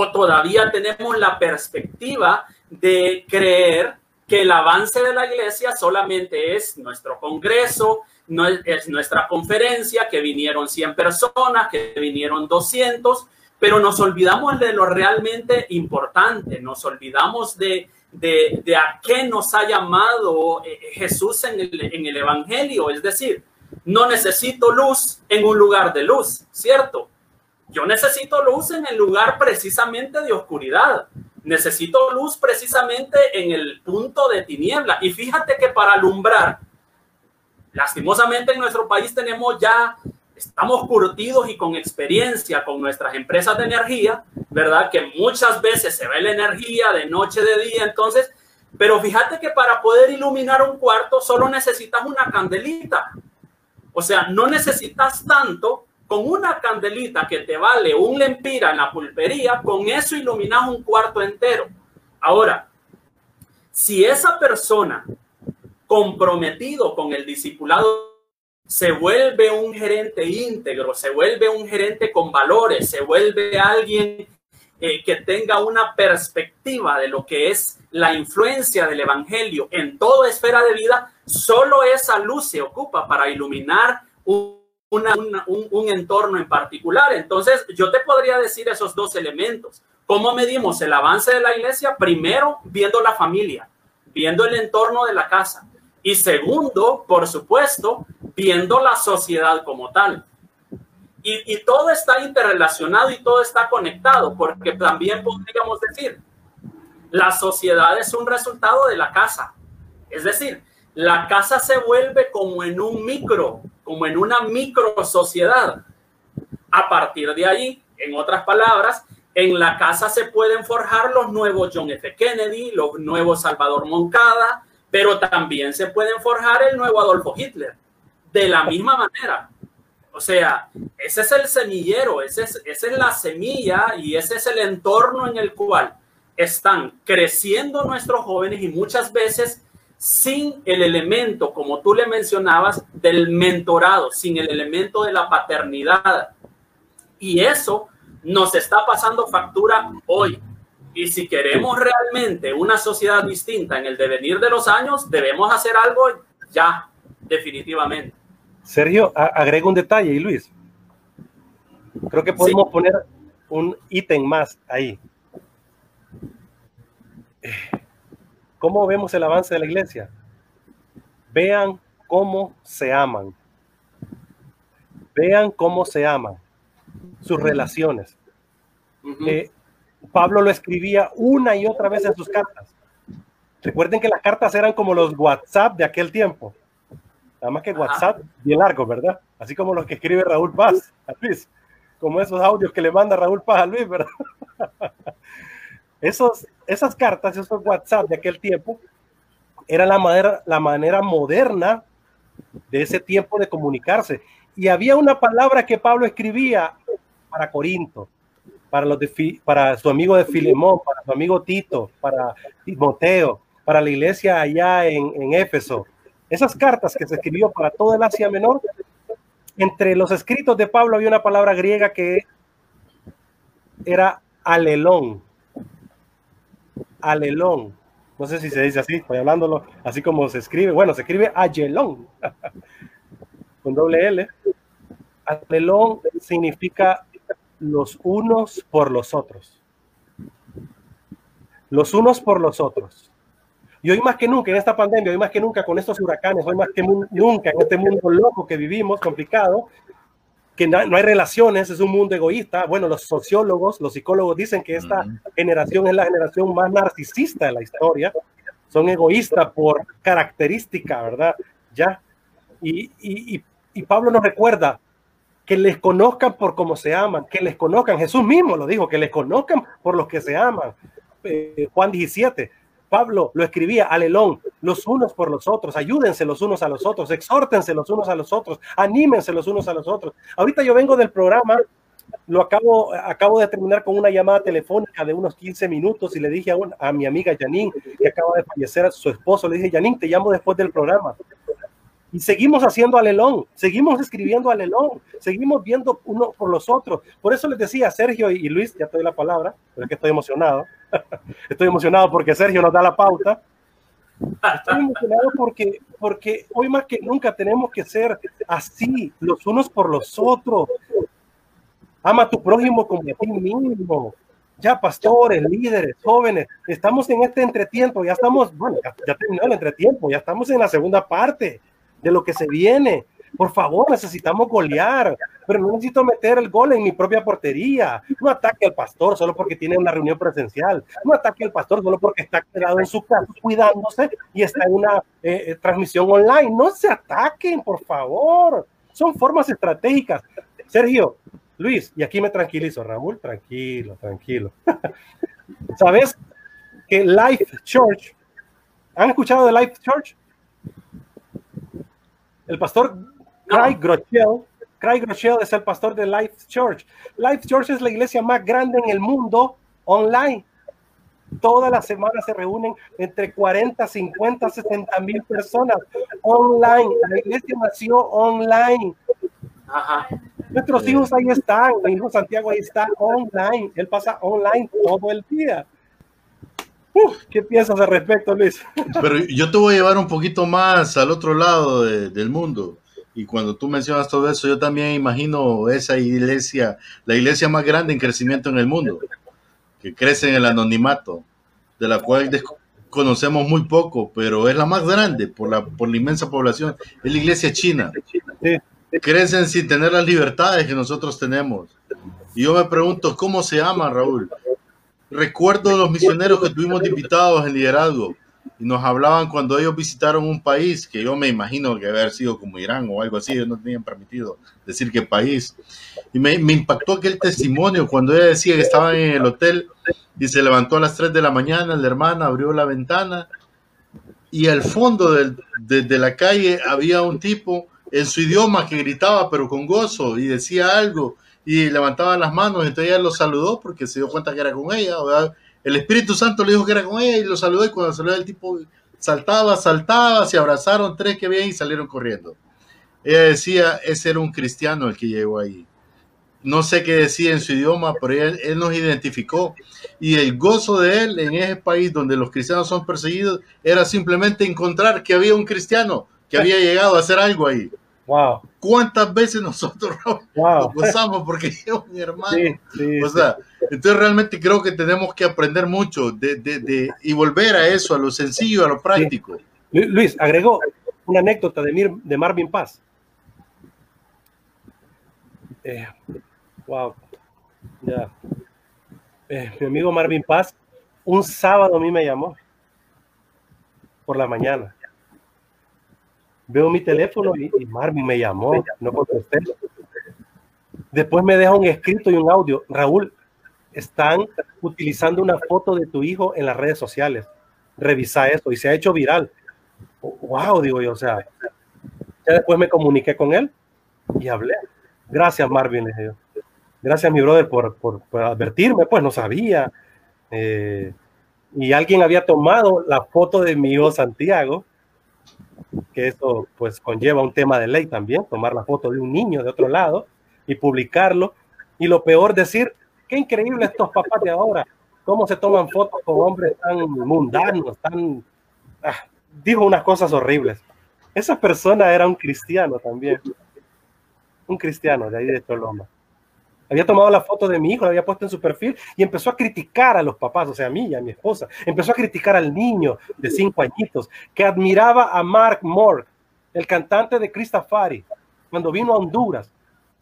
o todavía tenemos la perspectiva de creer que el avance de la iglesia solamente es nuestro congreso, no es, nuestra conferencia, que vinieron 100 personas, que vinieron 200, pero nos olvidamos de lo realmente importante, nos olvidamos de, de, a qué nos ha llamado eh, Jesús en el, en el Evangelio, es decir, no necesito luz en un lugar de luz, ¿cierto? Yo necesito luz en el lugar precisamente de oscuridad. Necesito luz precisamente en el punto de tiniebla. Y fíjate que para alumbrar, lastimosamente en nuestro país tenemos ya, estamos curtidos y con experiencia con nuestras empresas de energía, ¿verdad? Que muchas veces se ve la energía de noche, de día. Entonces, pero fíjate que para poder iluminar un cuarto solo necesitas una candelita. O sea, no necesitas tanto con una candelita que te vale un lempira en la pulpería, con eso iluminas un cuarto entero. Ahora, si esa persona comprometido con el discipulado se vuelve un gerente íntegro, se vuelve un gerente con valores, se vuelve alguien eh, que tenga una perspectiva de lo que es la influencia del Evangelio en toda esfera de vida, solo esa luz se ocupa para iluminar un un, entorno en particular. Entonces, yo te podría decir esos dos elementos. ¿Cómo medimos el avance de la iglesia? Primero, viendo la familia, viendo el entorno de la casa. Y segundo, por supuesto, viendo la sociedad como tal. Y, todo está interrelacionado y todo está conectado, porque también podríamos decir, la sociedad es un resultado de la casa. Es decir, la casa se vuelve como en un micro, como en una micro sociedad. A partir de ahí, en otras palabras, en la casa se pueden forjar los nuevos John F. Kennedy, los nuevos Salvador Moncada, pero también se pueden forjar el nuevo Adolfo Hitler. De la misma manera. O sea, ese es el semillero, ese es, esa es la semilla y ese es el entorno en el cual están creciendo nuestros jóvenes y muchas veces sin el elemento, como tú le mencionabas, del mentorado, sin el elemento de la paternidad. Y eso nos está pasando factura hoy. Y si queremos realmente una sociedad distinta en el devenir de los años, debemos hacer algo ya, definitivamente. Sergio, agrego un detalle, y Luis. Creo que podemos poner un ítem más ahí. ¿Cómo vemos el avance de la iglesia? Vean cómo se aman. Vean cómo se aman. Sus relaciones. Eh, Pablo lo escribía una y otra vez en sus cartas. Recuerden que las cartas eran como los WhatsApp de aquel tiempo. Nada más que WhatsApp bien largo, ¿verdad? Así como los que escribe Raúl Paz a Luis. Como esos audios que le manda Raúl Paz a Luis, ¿verdad? Esos, esas cartas, esos WhatsApp de aquel tiempo, era la manera, la manera moderna de ese tiempo de comunicarse. Y había una palabra que Pablo escribía para Corinto, para, los de, para su amigo de Filemón, para su amigo Tito, para Timoteo, para la iglesia allá en, en Éfeso. Esas cartas que se escribió para todo el Asia Menor, entre los escritos de Pablo había una palabra griega que era alelón, alelón. No sé si se dice así, estoy hablándolo así como se escribe. Bueno, se escribe alelón, con doble L. Alelón significa los unos por los otros. Los unos por los otros. Y hoy más que nunca en esta pandemia, hoy más que nunca con estos huracanes, hoy más que nunca en este mundo loco que vivimos, complicado, que no, hay relaciones, es un mundo egoísta. Bueno, los sociólogos, los psicólogos dicen que esta generación es la generación más narcisista de la historia. Son egoístas por característica, ¿verdad? Ya. Y, y, y, Pablo nos recuerda que les conozcan por cómo se aman, que les conozcan. Jesús mismo lo dijo, que les conozcan por los que se aman. Eh, Juan 17. Pablo lo escribía, alelón, los unos por los otros, ayúdense los unos a los otros, exhórtense los unos a los otros, anímense los unos a los otros. Ahorita yo vengo del programa, lo acabo, acabo de terminar con una llamada telefónica de unos 15 minutos y le dije a, a mi amiga Janine, que acaba de fallecer a su esposo, le dije, Janine, te llamo después del programa. Y seguimos haciendo alelón, seguimos escribiendo alelón, seguimos viendo uno por los otros. Por eso les decía, Sergio y Luis, ya te doy la palabra, pero es que estoy emocionado. Estoy emocionado porque Sergio nos da la pauta. Estoy emocionado porque, porque hoy más que nunca tenemos que ser así, los unos por los otros. Ama a tu prójimo como a ti mismo. Ya pastores, líderes, jóvenes, estamos en este entretiempo, ya estamos, bueno, ya, ya terminó el entretiempo, ya estamos en la segunda parte de lo que se viene. Por favor, necesitamos golear, pero no necesito meter el gol en mi propia portería. No ataque al pastor solo porque tiene una reunión presencial. No ataque al pastor solo porque está quedado en su casa cuidándose y está en una eh, eh, transmisión online. No se ataquen, por favor. Son formas estratégicas. Sergio, Luis, y aquí me tranquilizo. Raúl, tranquilo, tranquilo. ¿Sabes que Life Church, ¿han escuchado de Life Church? El pastor Craig Groeschel, Craig Groeschel es el pastor de Life Church. Life Church es la iglesia más grande en el mundo online. Todas las semanas se reúnen entre 40, 50, 60 mil personas online. La iglesia nació online. Ajá. Nuestros hijos ahí están. Mi hijo Santiago ahí está online. Él pasa online todo el día. ¿Qué piensas al respecto, Luis? Pero yo te voy a llevar un poquito más al otro lado del mundo. Y cuando tú mencionas todo eso, yo también imagino esa iglesia, la iglesia más grande en crecimiento en el mundo que crece en el anonimato, de la cual conocemos muy poco, pero es la más grande por la, por la inmensa población, es la iglesia china. Crecen sin tener las libertades que nosotros tenemos. Y yo me pregunto, ¿cómo se llama, Raúl? Recuerdo los misioneros que tuvimos invitados en liderazgo y nos hablaban cuando ellos visitaron un país que yo me imagino que haber sido como Irán o algo así, ellos no tenían permitido decir qué país. Y me, me, impactó aquel testimonio cuando ella decía que estaban en el hotel y se levantó a las 3 de la mañana, la hermana abrió la ventana y al fondo de, de la calle había un tipo en su idioma que gritaba pero con gozo y decía algo y levantaba las manos, entonces ella lo saludó porque se dio cuenta que era con ella, el Espíritu Santo le dijo que era con ella y lo saludó y cuando salió el tipo saltaba, saltaba, se abrazaron tres que habían y salieron corriendo. Ella decía, ese era un cristiano el que llegó ahí. No sé qué decía en su idioma, pero él, él nos identificó. Y el gozo de él en ese país donde los cristianos son perseguidos era simplemente encontrar que había un cristiano que había llegado a hacer algo ahí. Wow. ¿Cuántas veces nosotros wow. gozamos porque es mi hermano? o sea, entonces realmente creo que tenemos que aprender mucho de, de, de, y volver a eso, a lo sencillo, a lo práctico. Luis, agregó una anécdota de, de Marvin Paz. Eh, wow. Ya. Eh, mi amigo Marvin Paz, un sábado a mí me llamó por la mañana Veo mi teléfono y, Marvin me llamó, no contesté. Después me deja un escrito y un audio. Raúl, están utilizando una foto de tu hijo en las redes sociales. Revisa eso y se ha hecho viral. Wow, digo yo, o sea, ya después me comuniqué con él y hablé. Gracias, Marvin, Gracias, mi brother, por, por, advertirme, pues no sabía. Eh, y alguien había tomado la foto de mi hijo Santiago que eso pues conlleva un tema de ley también, tomar la foto de un niño de otro lado y publicarlo. Y lo peor, decir, qué increíble estos papás de ahora, cómo se toman fotos con hombres tan mundanos, tan... Ah, dijo unas cosas horribles. Esa persona era un cristiano también, un cristiano de ahí de Choloma había tomado la foto de mi hijo, la había puesto en su perfil y empezó a criticar a los papás, o sea, a mí y a mi esposa. Empezó a criticar al niño de cinco añitos que admiraba a Mark Moore, el cantante de Christafari, cuando vino a Honduras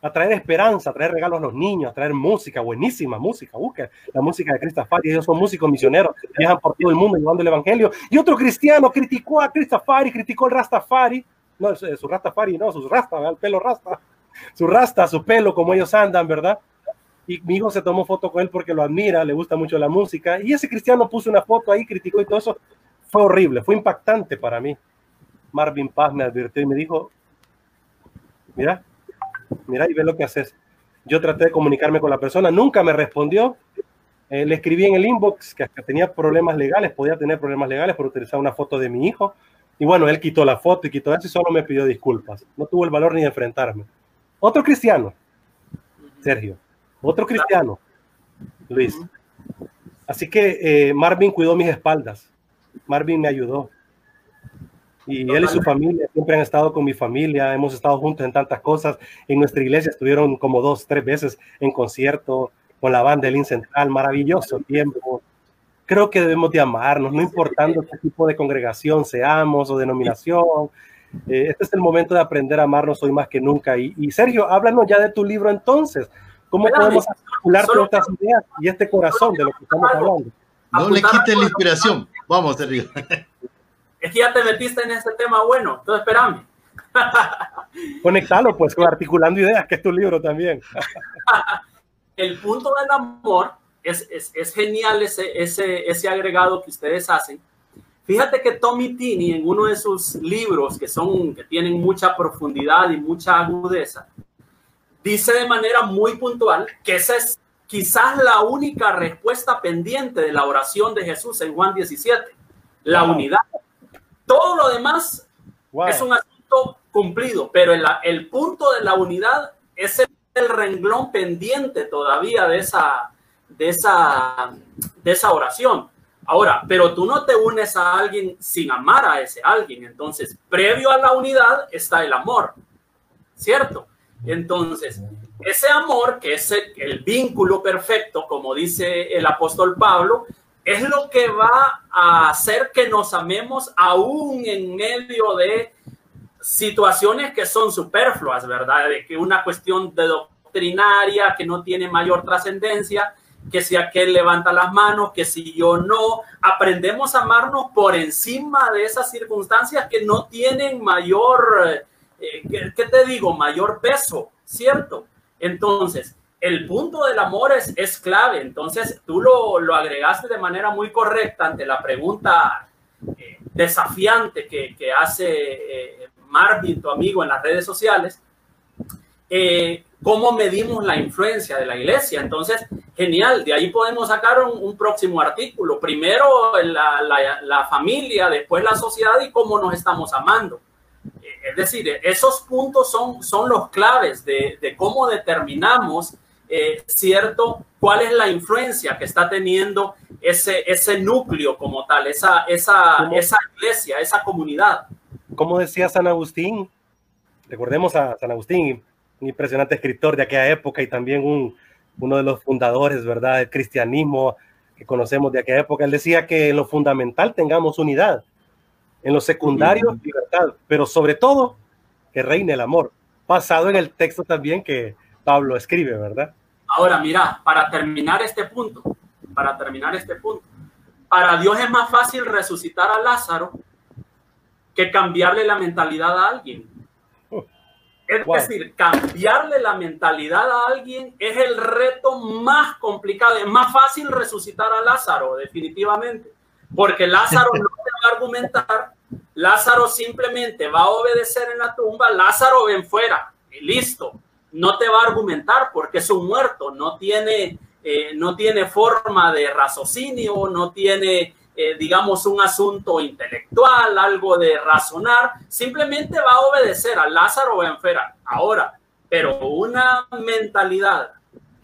a traer esperanza, a traer regalos a los niños, a traer música, buenísima música. Busca la música de Christafari, ellos son músicos misioneros, viajan por todo el mundo llevando el evangelio. Y otro cristiano criticó a Christafari, criticó el Rastafari, no, su Rastafari, no, su Rasta, el pelo Rasta su rasta, su pelo, como ellos andan, ¿verdad? Y mi hijo se tomó foto con él porque lo admira, le gusta mucho la música. Y ese cristiano puso una foto ahí, criticó y todo eso. Fue horrible, fue impactante para mí. Marvin Paz me advirtió y me dijo, mira, mira y ve lo que haces. Yo traté de comunicarme con la persona, nunca me respondió. Eh, le escribí en el inbox que tenía problemas legales, podía tener problemas legales por utilizar una foto de mi hijo. Y bueno, él quitó la foto y quitó eso y solo me pidió disculpas. No tuvo el valor ni de enfrentarme. Otro cristiano, Sergio. Otro cristiano, Luis. Así que eh, Marvin cuidó mis espaldas. Marvin me ayudó. Y él y su familia siempre han estado con mi familia. Hemos estado juntos en tantas cosas. En nuestra iglesia estuvieron como dos, tres veces en concierto con la banda del Central. Maravilloso tiempo. Creo que debemos de amarnos, no importando qué tipo de congregación seamos o denominación eh, este es el momento de aprender a amarnos hoy más que nunca. Y, Sergio, háblanos ya de tu libro entonces. ¿Cómo podemos articular todas estas ideas y este corazón de lo que estamos hablando? No le quites la inspiración. Vamos, Sergio. Es que ya te metiste en ese tema bueno, entonces espérame. Conectalo, pues, articulando ideas, que es tu libro también. el punto del amor es, es, es genial ese, ese, ese agregado que ustedes hacen Fíjate que Tommy Tini en uno de sus libros que son que tienen mucha profundidad y mucha agudeza dice de manera muy puntual que esa es quizás la única respuesta pendiente de la oración de Jesús en Juan 17, la unidad. Todo lo demás es un asunto cumplido, pero el, el, punto de la unidad es el renglón pendiente todavía de esa, de esa, de esa oración. Ahora, pero tú no te unes a alguien sin amar a ese alguien. Entonces, previo a la unidad está el amor, ¿cierto? Entonces, ese amor, que es el, vínculo perfecto, como dice el apóstol Pablo, es lo que va a hacer que nos amemos aún en medio de situaciones que son superfluas, ¿verdad? De que una cuestión de doctrinaria que no tiene mayor trascendencia, que si aquel levanta las manos, que si yo no, aprendemos a amarnos por encima de esas circunstancias que no tienen mayor, eh, ¿qué te digo? Mayor peso, ¿cierto? Entonces, el punto del amor es, es clave. Entonces, tú lo, lo, agregaste de manera muy correcta ante la pregunta eh, desafiante que, que hace eh, Marvin, tu amigo, en las redes sociales. Eh, ¿Cómo medimos la influencia de la iglesia? Entonces, genial, de ahí podemos sacar un, un próximo artículo. Primero la, la, la familia, después la sociedad y cómo nos estamos amando. Es decir, esos puntos son, son los claves de, de cómo determinamos, eh, ¿cierto?, cuál es la influencia que está teniendo ese, ese núcleo como tal, esa, esa, esa iglesia, esa comunidad. Como decía San Agustín, recordemos a San Agustín, un impresionante escritor de aquella época y también un, uno de los fundadores, ¿verdad?, del cristianismo que conocemos de aquella época. Él decía que en lo fundamental tengamos unidad en lo secundario, libertad, pero sobre todo que reine el amor, basado en el texto también que Pablo escribe, ¿verdad? Ahora, mira, para terminar este punto, para terminar este punto, para Dios es más fácil resucitar a Lázaro que cambiarle la mentalidad a alguien. Es decir, cambiarle la mentalidad a alguien es el reto más complicado. Es más fácil resucitar a Lázaro, definitivamente, porque Lázaro no te va a argumentar Lázaro simplemente va a obedecer en la tumba, Lázaro ven fuera y listo. No te va a argumentar porque es un muerto, no tiene, eh, no tiene forma de raciocinio, no tiene, eh, digamos, un asunto intelectual, algo de razonar, simplemente va a obedecer a Lázaro fuera. Ahora, pero una mentalidad,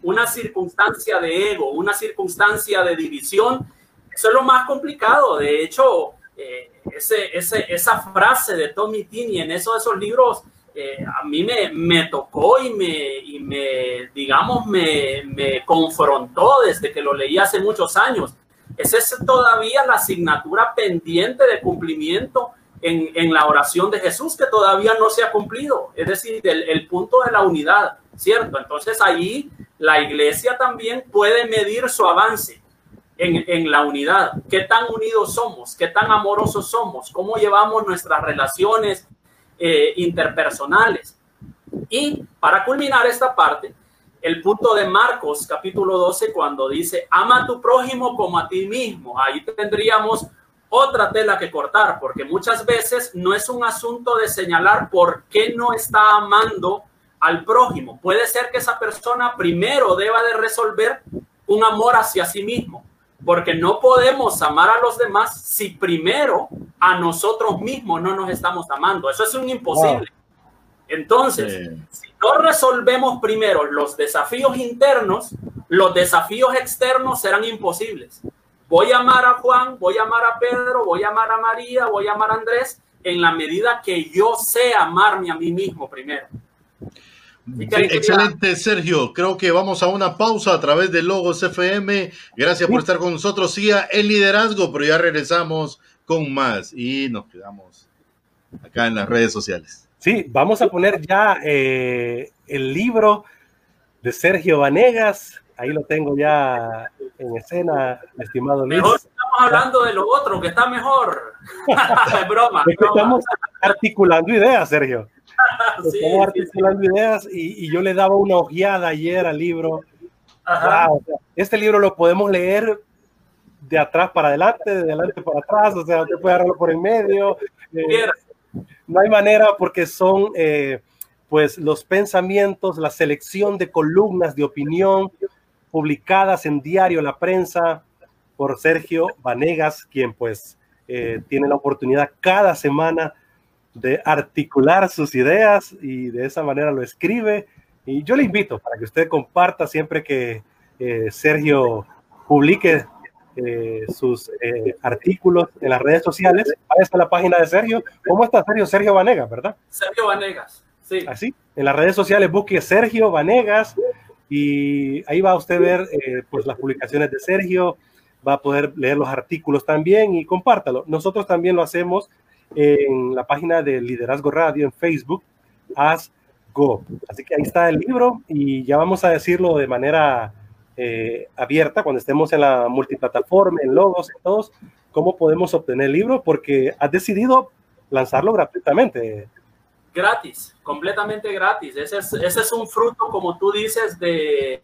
una circunstancia de ego, una circunstancia de división, eso es lo más complicado. De hecho, eh, ese, esa frase de Tommy Tini en esos, esos libros eh, a mí me, me, tocó y me, y me digamos, me, me, confrontó desde que lo leí hace muchos años. Esa es todavía la asignatura pendiente de cumplimiento en, en, la oración de Jesús que todavía no se ha cumplido, es decir, el, punto de la unidad, ¿cierto? Entonces ahí la iglesia también puede medir su avance en, la unidad, qué tan unidos somos, qué tan amorosos somos, cómo llevamos nuestras relaciones eh, interpersonales. Y para culminar esta parte, el punto de Marcos capítulo 12 cuando dice, ama a tu prójimo como a ti mismo. Ahí tendríamos otra tela que cortar, porque muchas veces no es un asunto de señalar por qué no está amando al prójimo. Puede ser que esa persona primero deba de resolver un amor hacia sí mismo porque no podemos amar a los demás si primero a nosotros mismos no nos estamos amando. Eso es un imposible. Entonces, si no resolvemos primero los desafíos internos, los desafíos externos serán imposibles. Voy a amar a Juan, voy a amar a Pedro, voy a amar a María, voy a amar a Andrés, en la medida que yo sé amarme a mí mismo primero excelente, Sergio. Creo que vamos a una pausa a través de Logos FM. Gracias por estar con nosotros. Siga el liderazgo, pero ya regresamos con más y nos quedamos acá en las redes sociales. Sí, vamos a poner ya eh, el libro de Sergio Vanegas. Ahí lo tengo ya en escena, estimado Luis. Mejor estamos hablando de lo otro, que está mejor. broma, Estamos articulando ideas, Sergio. Estamos articulando ideas y, yo le daba una ojeada ayer al libro. este libro lo podemos leer de atrás para adelante, de adelante para atrás, o sea, usted puede agarrarlo por el medio. Eh, no hay manera porque son eh, pues los pensamientos, la selección de columnas de opinión publicadas en diario La Prensa por Sergio Vanegas, quien pues eh, tiene la oportunidad cada semana de articular sus ideas y de esa manera lo escribe. Y yo le invito para que usted comparta siempre que eh, Sergio publique eh, sus eh, artículos en las redes sociales. Ahí está la página de Sergio. ¿Cómo está Sergio? Sergio Vanegas, ¿verdad? Sergio Vanegas, sí. Así. En las redes sociales busque Sergio Vanegas y ahí va a usted ver pues las publicaciones de Sergio, va a poder leer los artículos también y compártalo. Nosotros también lo hacemos en la página de Liderazgo Radio en Facebook, As Go. Así que ahí está el libro y ya vamos a decirlo de manera eh, abierta cuando estemos en la multiplataforma, en logos, en todos, cómo podemos obtener el libro porque has decidido lanzarlo gratuitamente. Gratis, completamente gratis. Ese es, es un fruto, como tú dices, de,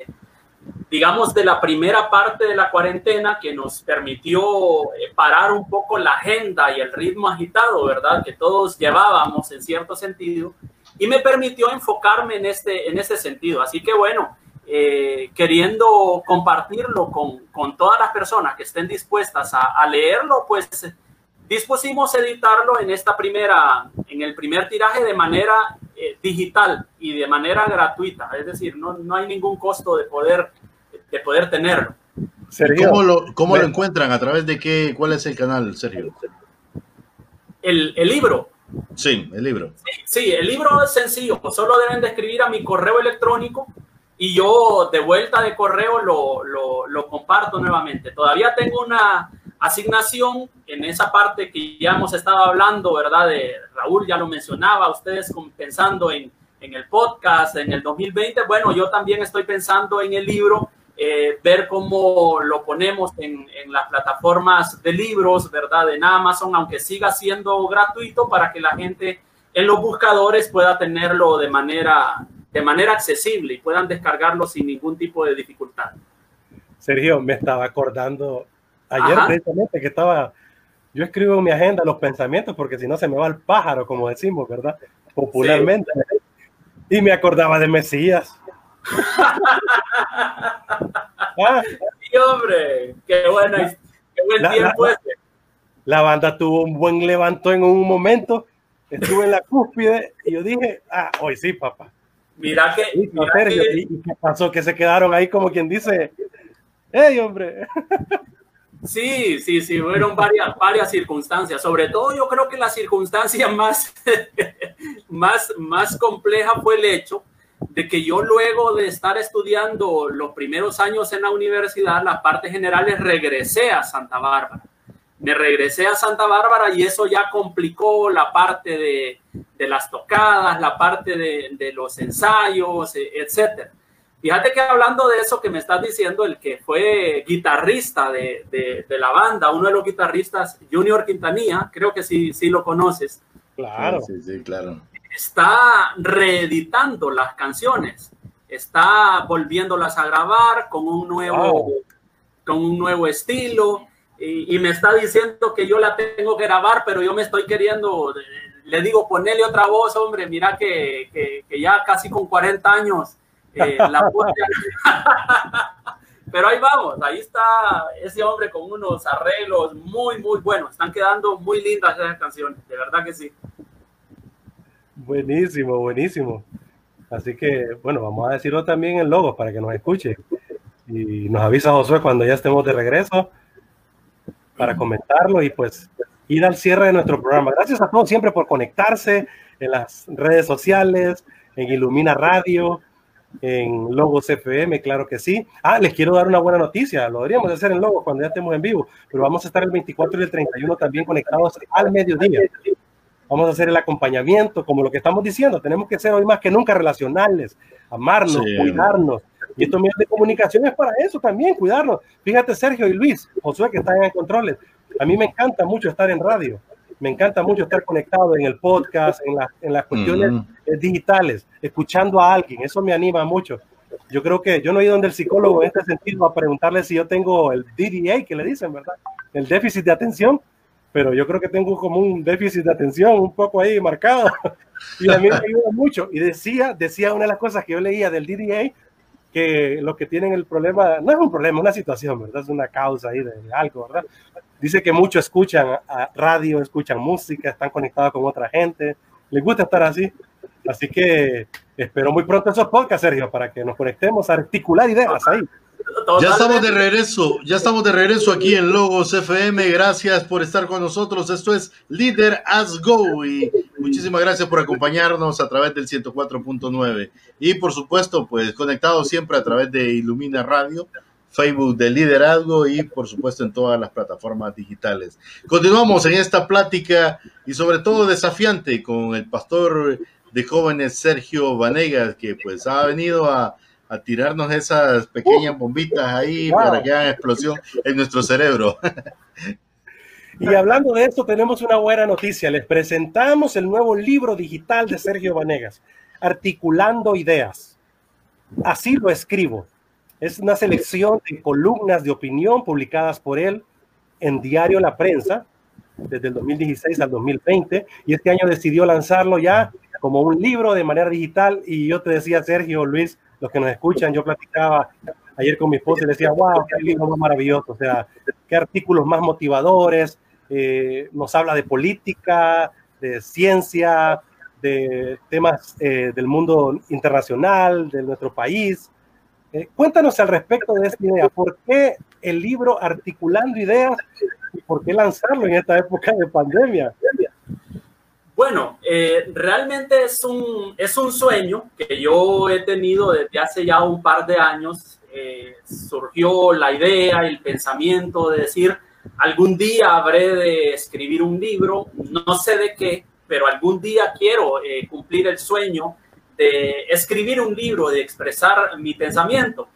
digamos, de la primera parte de la cuarentena que nos permitió eh, parar un poco la agenda y el ritmo agitado, ¿verdad? Que todos llevábamos en cierto sentido y me permitió enfocarme en este, en este sentido. Así que bueno, eh, queriendo compartirlo con, con, todas las personas que estén dispuestas a, a, leerlo, pues dispusimos editarlo en esta primera, en el primer tiraje de manera eh, digital y de manera gratuita. Es decir, no, no hay ningún costo de poder de poder tenerlo. ¿Cómo, lo, cómo lo encuentran? ¿A través de qué? ¿Cuál es el canal, Sergio? El, el libro. Sí, el libro. Sí, sí, el libro es sencillo. Solo deben de escribir a mi correo electrónico y yo de vuelta de correo lo, lo, lo, comparto nuevamente. Todavía tengo una asignación en esa parte que ya hemos estado hablando, ¿verdad? De Raúl ya lo mencionaba, ustedes pensando en, en el podcast en el 2020. Bueno, yo también estoy pensando en el libro eh, ver cómo lo ponemos en, en, las plataformas de libros, ¿verdad? En Amazon, aunque siga siendo gratuito para que la gente en los buscadores pueda tenerlo de manera, de manera accesible y puedan descargarlo sin ningún tipo de dificultad. Sergio, me estaba acordando ayer Ajá. precisamente que estaba, yo escribo en mi agenda los pensamientos porque si no se me va el pájaro, como decimos, ¿verdad? Popularmente. Sí. Y me acordaba de Mesías. ah, sí, hombre, qué, buena, qué buen la, tiempo la, ese. La banda tuvo un buen levanto en un momento, estuve en la cúspide y yo dije, ah, hoy sí, papá. Mira que, y, mira Sergio, que... ¿y qué pasó? Que se quedaron ahí como quien dice, hey, hombre. Sí, sí, sí, fueron varias, varias circunstancias. Sobre todo yo creo que la circunstancia más, más, más compleja fue el hecho de que yo luego de estar estudiando los primeros años en la universidad, las partes generales, regresé a Santa Bárbara. Me regresé a Santa Bárbara y eso ya complicó la parte de, de las tocadas, la parte de, de los ensayos, etcétera. Fíjate que hablando de eso que me estás diciendo, el que fue guitarrista de, de, de, la banda, uno de los guitarristas, Junior Quintanilla, creo que sí, sí lo conoces. Claro. Sí, sí, claro. Está reeditando las canciones, está volviéndolas a grabar con un nuevo, wow. con un nuevo estilo. Y, y, me está diciendo que yo la tengo que grabar, pero yo me estoy queriendo, le digo, ponele otra voz, hombre, mira que, que, que ya casi con 40 años eh, la Pero ahí vamos, ahí está ese hombre con unos arreglos muy, muy buenos. Están quedando muy lindas esas canciones, de verdad que sí. Buenísimo, buenísimo. Así que, bueno, vamos a decirlo también en logos para que nos escuche. Y nos avisa Josué cuando ya estemos de regreso para comentarlo y pues ir al cierre de nuestro programa. Gracias a todos siempre por conectarse en las redes sociales, en Ilumina Radio, en Logos FM, claro que sí. Ah, les quiero dar una buena noticia, lo deberíamos hacer en Logos cuando ya estemos en vivo, pero vamos a estar el 24 y el 31 también conectados al mediodía. Vamos a hacer el acompañamiento, como lo que estamos diciendo, tenemos que ser hoy más que nunca relacionales, amarnos, sí. cuidarnos. Y estos medios de comunicación es para eso también, cuidarnos. Fíjate, Sergio y Luis, Josué, que están en controles. A mí me encanta mucho estar en radio me encanta mucho estar conectado en el podcast, en, la, en las cuestiones -huh. digitales, escuchando a alguien, eso me anima mucho. Yo creo que yo no he ido donde el psicólogo en este sentido a preguntarle si yo tengo el DDA, que le dicen, ¿verdad? El déficit de atención, pero yo creo que tengo como un déficit de atención un poco ahí marcado y a mí me ayuda mucho. Y decía, decía una de las cosas que yo leía del DDA, que los que tienen el problema, no es un problema, es una situación, ¿verdad? Es una causa ahí de, algo, ¿verdad? Dice que muchos escuchan a radio, escuchan música, están conectados con otra gente, les gusta estar así. Así que espero muy pronto esos podcasts, Sergio, para que nos conectemos a articular ideas ahí. Ya estamos de regreso, ya estamos de regreso aquí en Logos FM. Gracias por estar con nosotros. Esto es Líder As Go y muchísimas gracias por acompañarnos a través del 104.9 y por supuesto, pues conectados siempre a través de Ilumina Radio, Facebook de Liderazgo y por supuesto en todas las plataformas digitales. Continuamos en esta plática y sobre todo desafiante con el pastor de jóvenes Sergio Vanegas que pues ha venido a a tirarnos esas pequeñas bombitas ahí para que hagan explosión en nuestro cerebro. Y hablando de esto, tenemos una buena noticia. Les presentamos el nuevo libro digital de Sergio Vanegas, Articulando Ideas. Así lo escribo. Es una selección de columnas de opinión publicadas por él en Diario La Prensa desde el 2016 al 2020 y este año decidió lanzarlo ya como un libro de manera digital y yo te decía, Sergio, Luis, los que nos escuchan, yo platicaba ayer con mi esposa y le decía, wow, qué libro más maravilloso, o sea, qué artículos más motivadores, eh, nos habla de política, de ciencia, de temas eh, del mundo internacional, de nuestro país. Eh, cuéntanos al respecto de esta idea, ¿por qué el libro Articulando Ideas y por qué lanzarlo en esta época de pandemia? Bueno, eh, realmente es un, es un sueño que yo he tenido desde hace ya un par de años. Eh, surgió la idea, el pensamiento de decir, algún día habré de escribir un libro, no sé de qué, pero algún día quiero eh, cumplir el sueño de escribir un libro, de expresar mi pensamiento.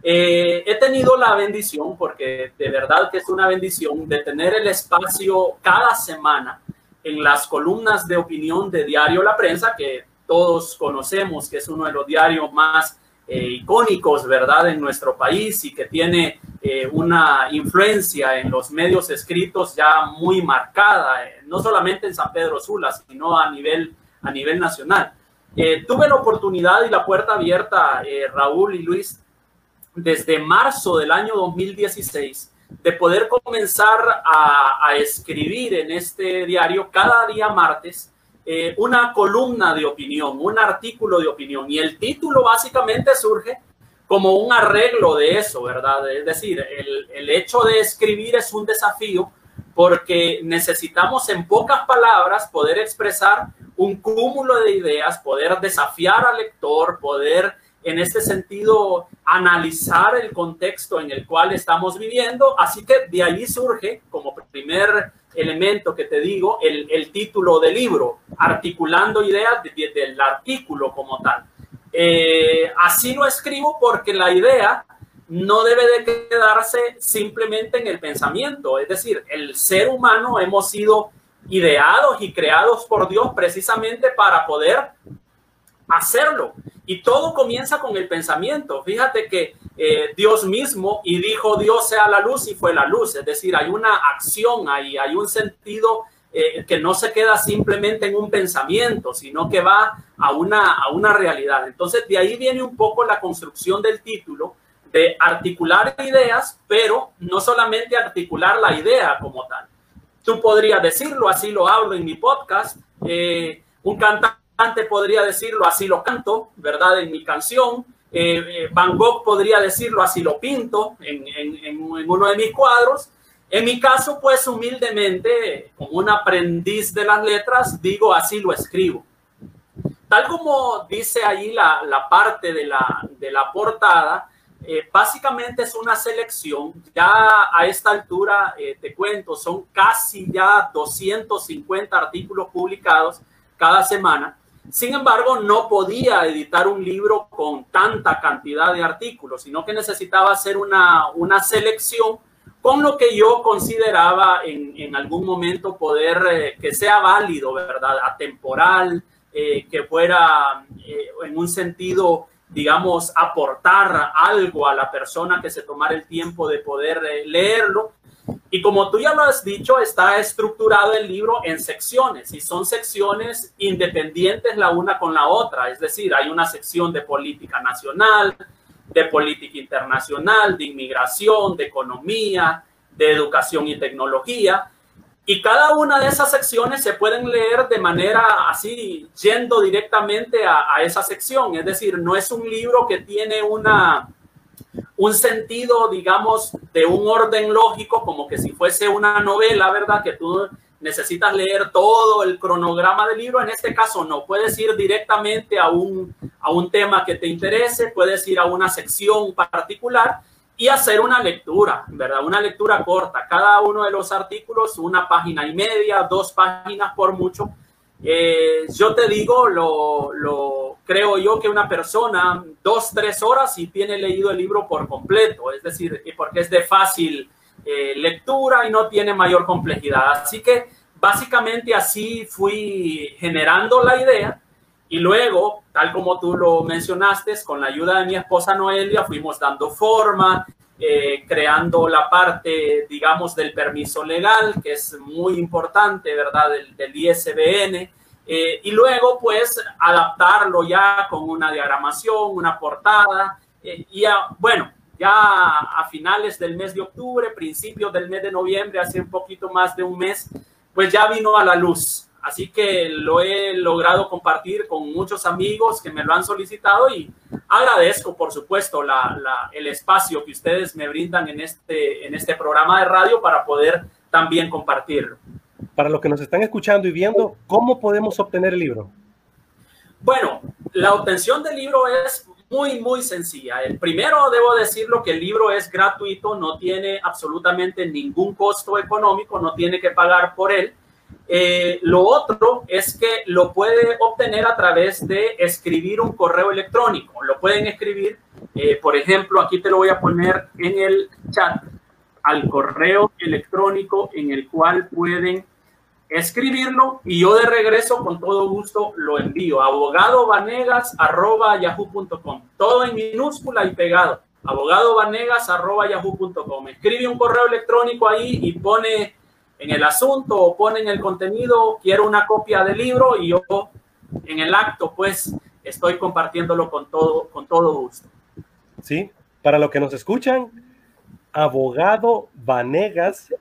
he tenido la bendición, porque de verdad que es una bendición, de tener el espacio cada semana en las columnas de opinión de Diario La Prensa, que todos conocemos que es uno de los diarios más eh, icónicos, ¿verdad?, en nuestro país y que tiene eh, una influencia en los medios escritos ya muy marcada, eh, no solamente en San Pedro Sula, sino a nivel, a nivel nacional. tuve la oportunidad y la puerta abierta, Raúl y Luis, desde marzo del año 2016 de poder comenzar a, escribir en este diario cada día martes eh, una columna de opinión, un artículo de opinión. Y el título básicamente surge como un arreglo de eso, ¿verdad? Es decir, el, el hecho de escribir es un desafío porque necesitamos en pocas palabras poder expresar un cúmulo de ideas, poder desafiar al lector, poder en este sentido analizar el contexto en el cual estamos viviendo. Así que de ahí surge como primer elemento que te digo el, el título del libro, articulando ideas del artículo como tal. Eh, así lo escribo porque la idea no debe de quedarse simplemente en el pensamiento, es decir, el ser humano hemos sido ideados y creados por Dios precisamente para poder hacerlo. Y todo comienza con el pensamiento. Fíjate que eh, Dios mismo y dijo Dios sea la luz y fue la luz. Es decir, hay una acción hay un sentido eh, que no se queda simplemente en un pensamiento, sino que va a una, a una realidad. Entonces, de ahí viene un poco la construcción del título de articular ideas, pero no solamente articular la idea como tal. Tú podrías decirlo, así lo hablo en mi podcast. Eh, un cantante podría decirlo, así lo canto, ¿verdad? En mi canción. Eh, eh, Van Gogh podría decirlo, así lo pinto en, en, uno de mis cuadros. En mi caso, pues humildemente, como un aprendiz de las letras, digo, así lo escribo. Tal como dice ahí la, la parte de la, de la portada, eh, básicamente es una selección, ya a esta altura, te cuento, son casi ya 250 artículos publicados cada semana sin embargo, no podía editar un libro con tanta cantidad de artículos, sino que necesitaba hacer una, una selección con lo que yo consideraba en, algún momento poder eh, que sea válido, ¿verdad? Atemporal, eh, que fuera eh, en un sentido digamos, aportar algo a la persona que se tomara el tiempo de poder leerlo. Y como tú ya lo has dicho, está estructurado el libro en secciones y son secciones independientes la una con la otra. Es decir, hay una sección de política nacional, de política internacional, de inmigración, de economía, de educación y tecnología. Y cada una de esas secciones se pueden leer de manera así, yendo directamente a, a, esa sección. Es decir, no es un libro que tiene una, un sentido, digamos, de un orden lógico, como que si fuese una novela, ¿verdad? Que tú necesitas leer todo el cronograma del libro. En este caso no, puedes ir directamente a un, a un tema que te interese, puedes ir a una sección particular y hacer una lectura, ¿verdad? Una lectura corta. Cada uno de los artículos, una página y media, dos páginas por mucho. Eh, yo te digo, lo, lo, creo yo que una persona, dos, tres horas y tiene leído el libro por completo, es decir, porque es de fácil eh, lectura y no tiene mayor complejidad. Así que básicamente así fui generando la idea y luego, tal como tú lo mencionaste, con la ayuda de mi esposa Noelia, fuimos dando forma, eh, creando la parte, digamos, del permiso legal, que es muy importante, ¿verdad? Del, ISBN. Eh, y luego, pues, adaptarlo ya con una diagramación, una portada. Eh, y a, bueno, ya a finales del mes de octubre, principios del mes de noviembre, hace un poquito más de un mes, pues ya vino a la luz Así que lo he logrado compartir con muchos amigos que me lo han solicitado y agradezco, por supuesto, la, la, el espacio que ustedes me brindan en este, en este programa de radio para poder también compartirlo. Para los que nos están escuchando y viendo, ¿cómo podemos obtener el libro? Bueno, la obtención del libro es muy, muy sencilla. El primero, debo decirlo, que el libro es gratuito, no tiene absolutamente ningún costo económico, no tiene que pagar por él eh, lo otro es que lo puede obtener a través de escribir un correo electrónico. Lo pueden escribir, eh, por ejemplo, aquí te lo voy a poner en el chat, al correo electrónico en el cual pueden escribirlo y yo de regreso con todo gusto lo envío. abogadovanegas.yahoo.com. Todo en minúscula y pegado. abogadovanegas.yahoo.com. Escribe un correo electrónico ahí y pone en el asunto o ponen el contenido, quiero una copia del libro y yo en el acto pues estoy compartiéndolo con todo, con todo gusto. Sí, para los que nos escuchan, abogado vanegas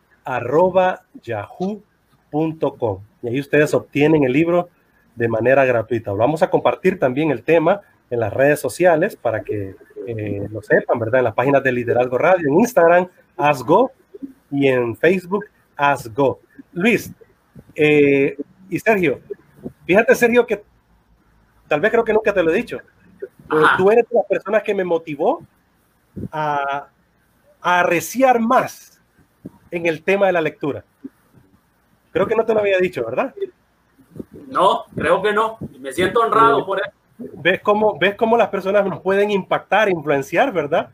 y ahí ustedes obtienen el libro de manera gratuita. Vamos a compartir también el tema en las redes sociales para que eh, lo sepan, ¿verdad? En las páginas de Liderazgo Radio, en Instagram, Asgo y en Facebook, Luis eh, y Sergio, fíjate Sergio que tal vez creo que nunca te lo he dicho, pero tú eres la persona que me motivó a, a arreciar más en el tema de la lectura. Creo que no te lo había dicho, ¿verdad? No, creo que no. Me siento honrado por eso. ¿Ves cómo, ves cómo las personas nos pueden impactar, influenciar, ¿verdad?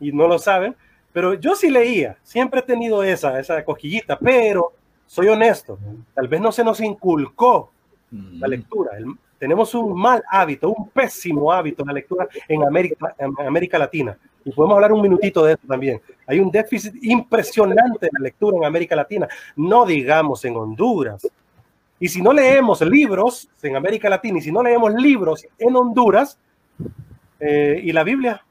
Y no lo saben. Pero yo sí leía, siempre he tenido esa, esa cosquillita, pero soy honesto, tal vez no se nos inculcó la lectura. El, tenemos un mal hábito, un pésimo hábito de lectura en América, en América Latina. Y podemos hablar un minutito de eso también. Hay un déficit impresionante de lectura en América Latina, no digamos en Honduras. Y si no leemos libros en América Latina y si no leemos libros en Honduras eh, y la Biblia,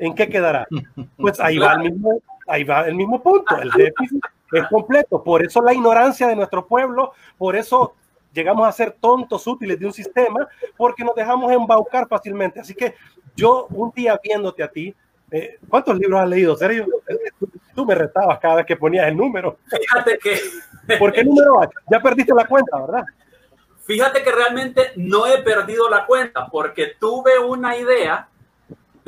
¿en qué quedará? Pues ahí va el mismo, ahí va el mismo punto, el déficit es completo. Por eso la ignorancia de nuestro pueblo, por eso llegamos a ser tontos útiles de un sistema, porque nos dejamos embaucar fácilmente. Así que yo un día viéndote a ti, eh, ¿cuántos libros has leído, Sergio? Tú me retabas cada vez que ponías el número. Fíjate que... ¿Por qué número? Ya perdiste la cuenta, ¿verdad? Fíjate que realmente no he perdido la cuenta porque tuve una idea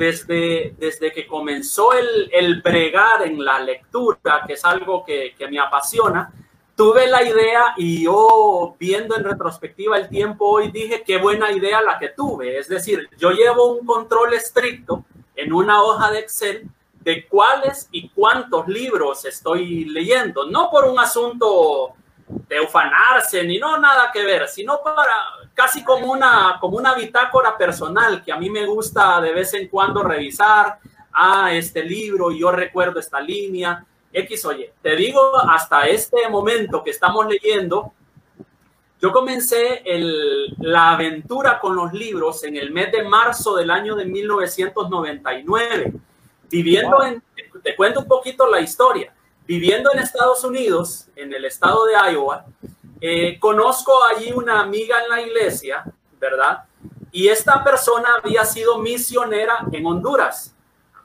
desde, desde que comenzó el, el bregar en la lectura, que es algo que, que me apasiona, tuve la idea y yo viendo en retrospectiva el tiempo hoy dije qué buena idea la que tuve. Es decir, yo llevo un control estricto en una hoja de Excel de cuáles y cuántos libros estoy leyendo, no por un asunto de ufanarse, ni no nada que ver, sino para casi como una, como una bitácora personal que a mí me gusta de vez en cuando revisar, a ah, este libro, yo recuerdo esta línea, X, oye, te digo, hasta este momento que estamos leyendo, yo comencé el, la aventura con los libros en el mes de marzo del año de 1999, viviendo en, te cuento un poquito la historia, viviendo en Estados Unidos, en el estado de Iowa, eh, conozco allí una amiga en la iglesia, ¿verdad? Y esta persona había sido misionera en Honduras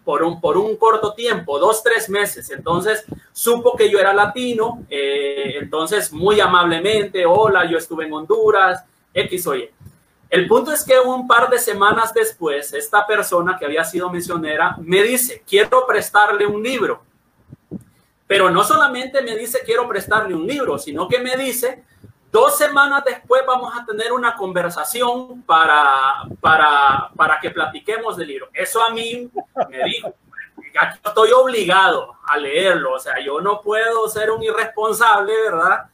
por un, por un corto tiempo, dos, tres meses. Entonces supo que yo era latino, eh, entonces muy amablemente, hola, yo estuve en Honduras, X o Y. El punto es que un par de semanas después, esta persona que había sido misionera me dice, quiero prestarle un libro. Pero no solamente me dice quiero prestarle un libro, sino que me dice dos semanas después vamos a tener una conversación para, para, para que platiquemos del libro. Eso a mí me dijo, aquí estoy obligado a leerlo, o sea, yo no puedo ser un irresponsable, ¿verdad?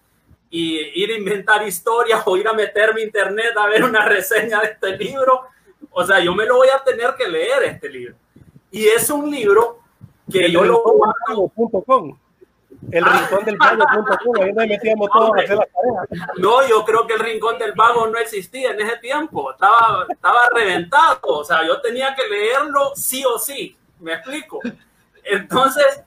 Y ir a inventar historias o ir a meterme a internet a ver una reseña de este libro. O sea, yo me lo voy a tener que leer este libro. Y es un libro que yo lo... El rincón del vago.com, ahí nos metíamos todos a hacer las tareas. No, yo creo que el rincón del vago no existía en ese tiempo, estaba, estaba reventado, o sea, yo tenía que leerlo sí o sí, me explico. Entonces,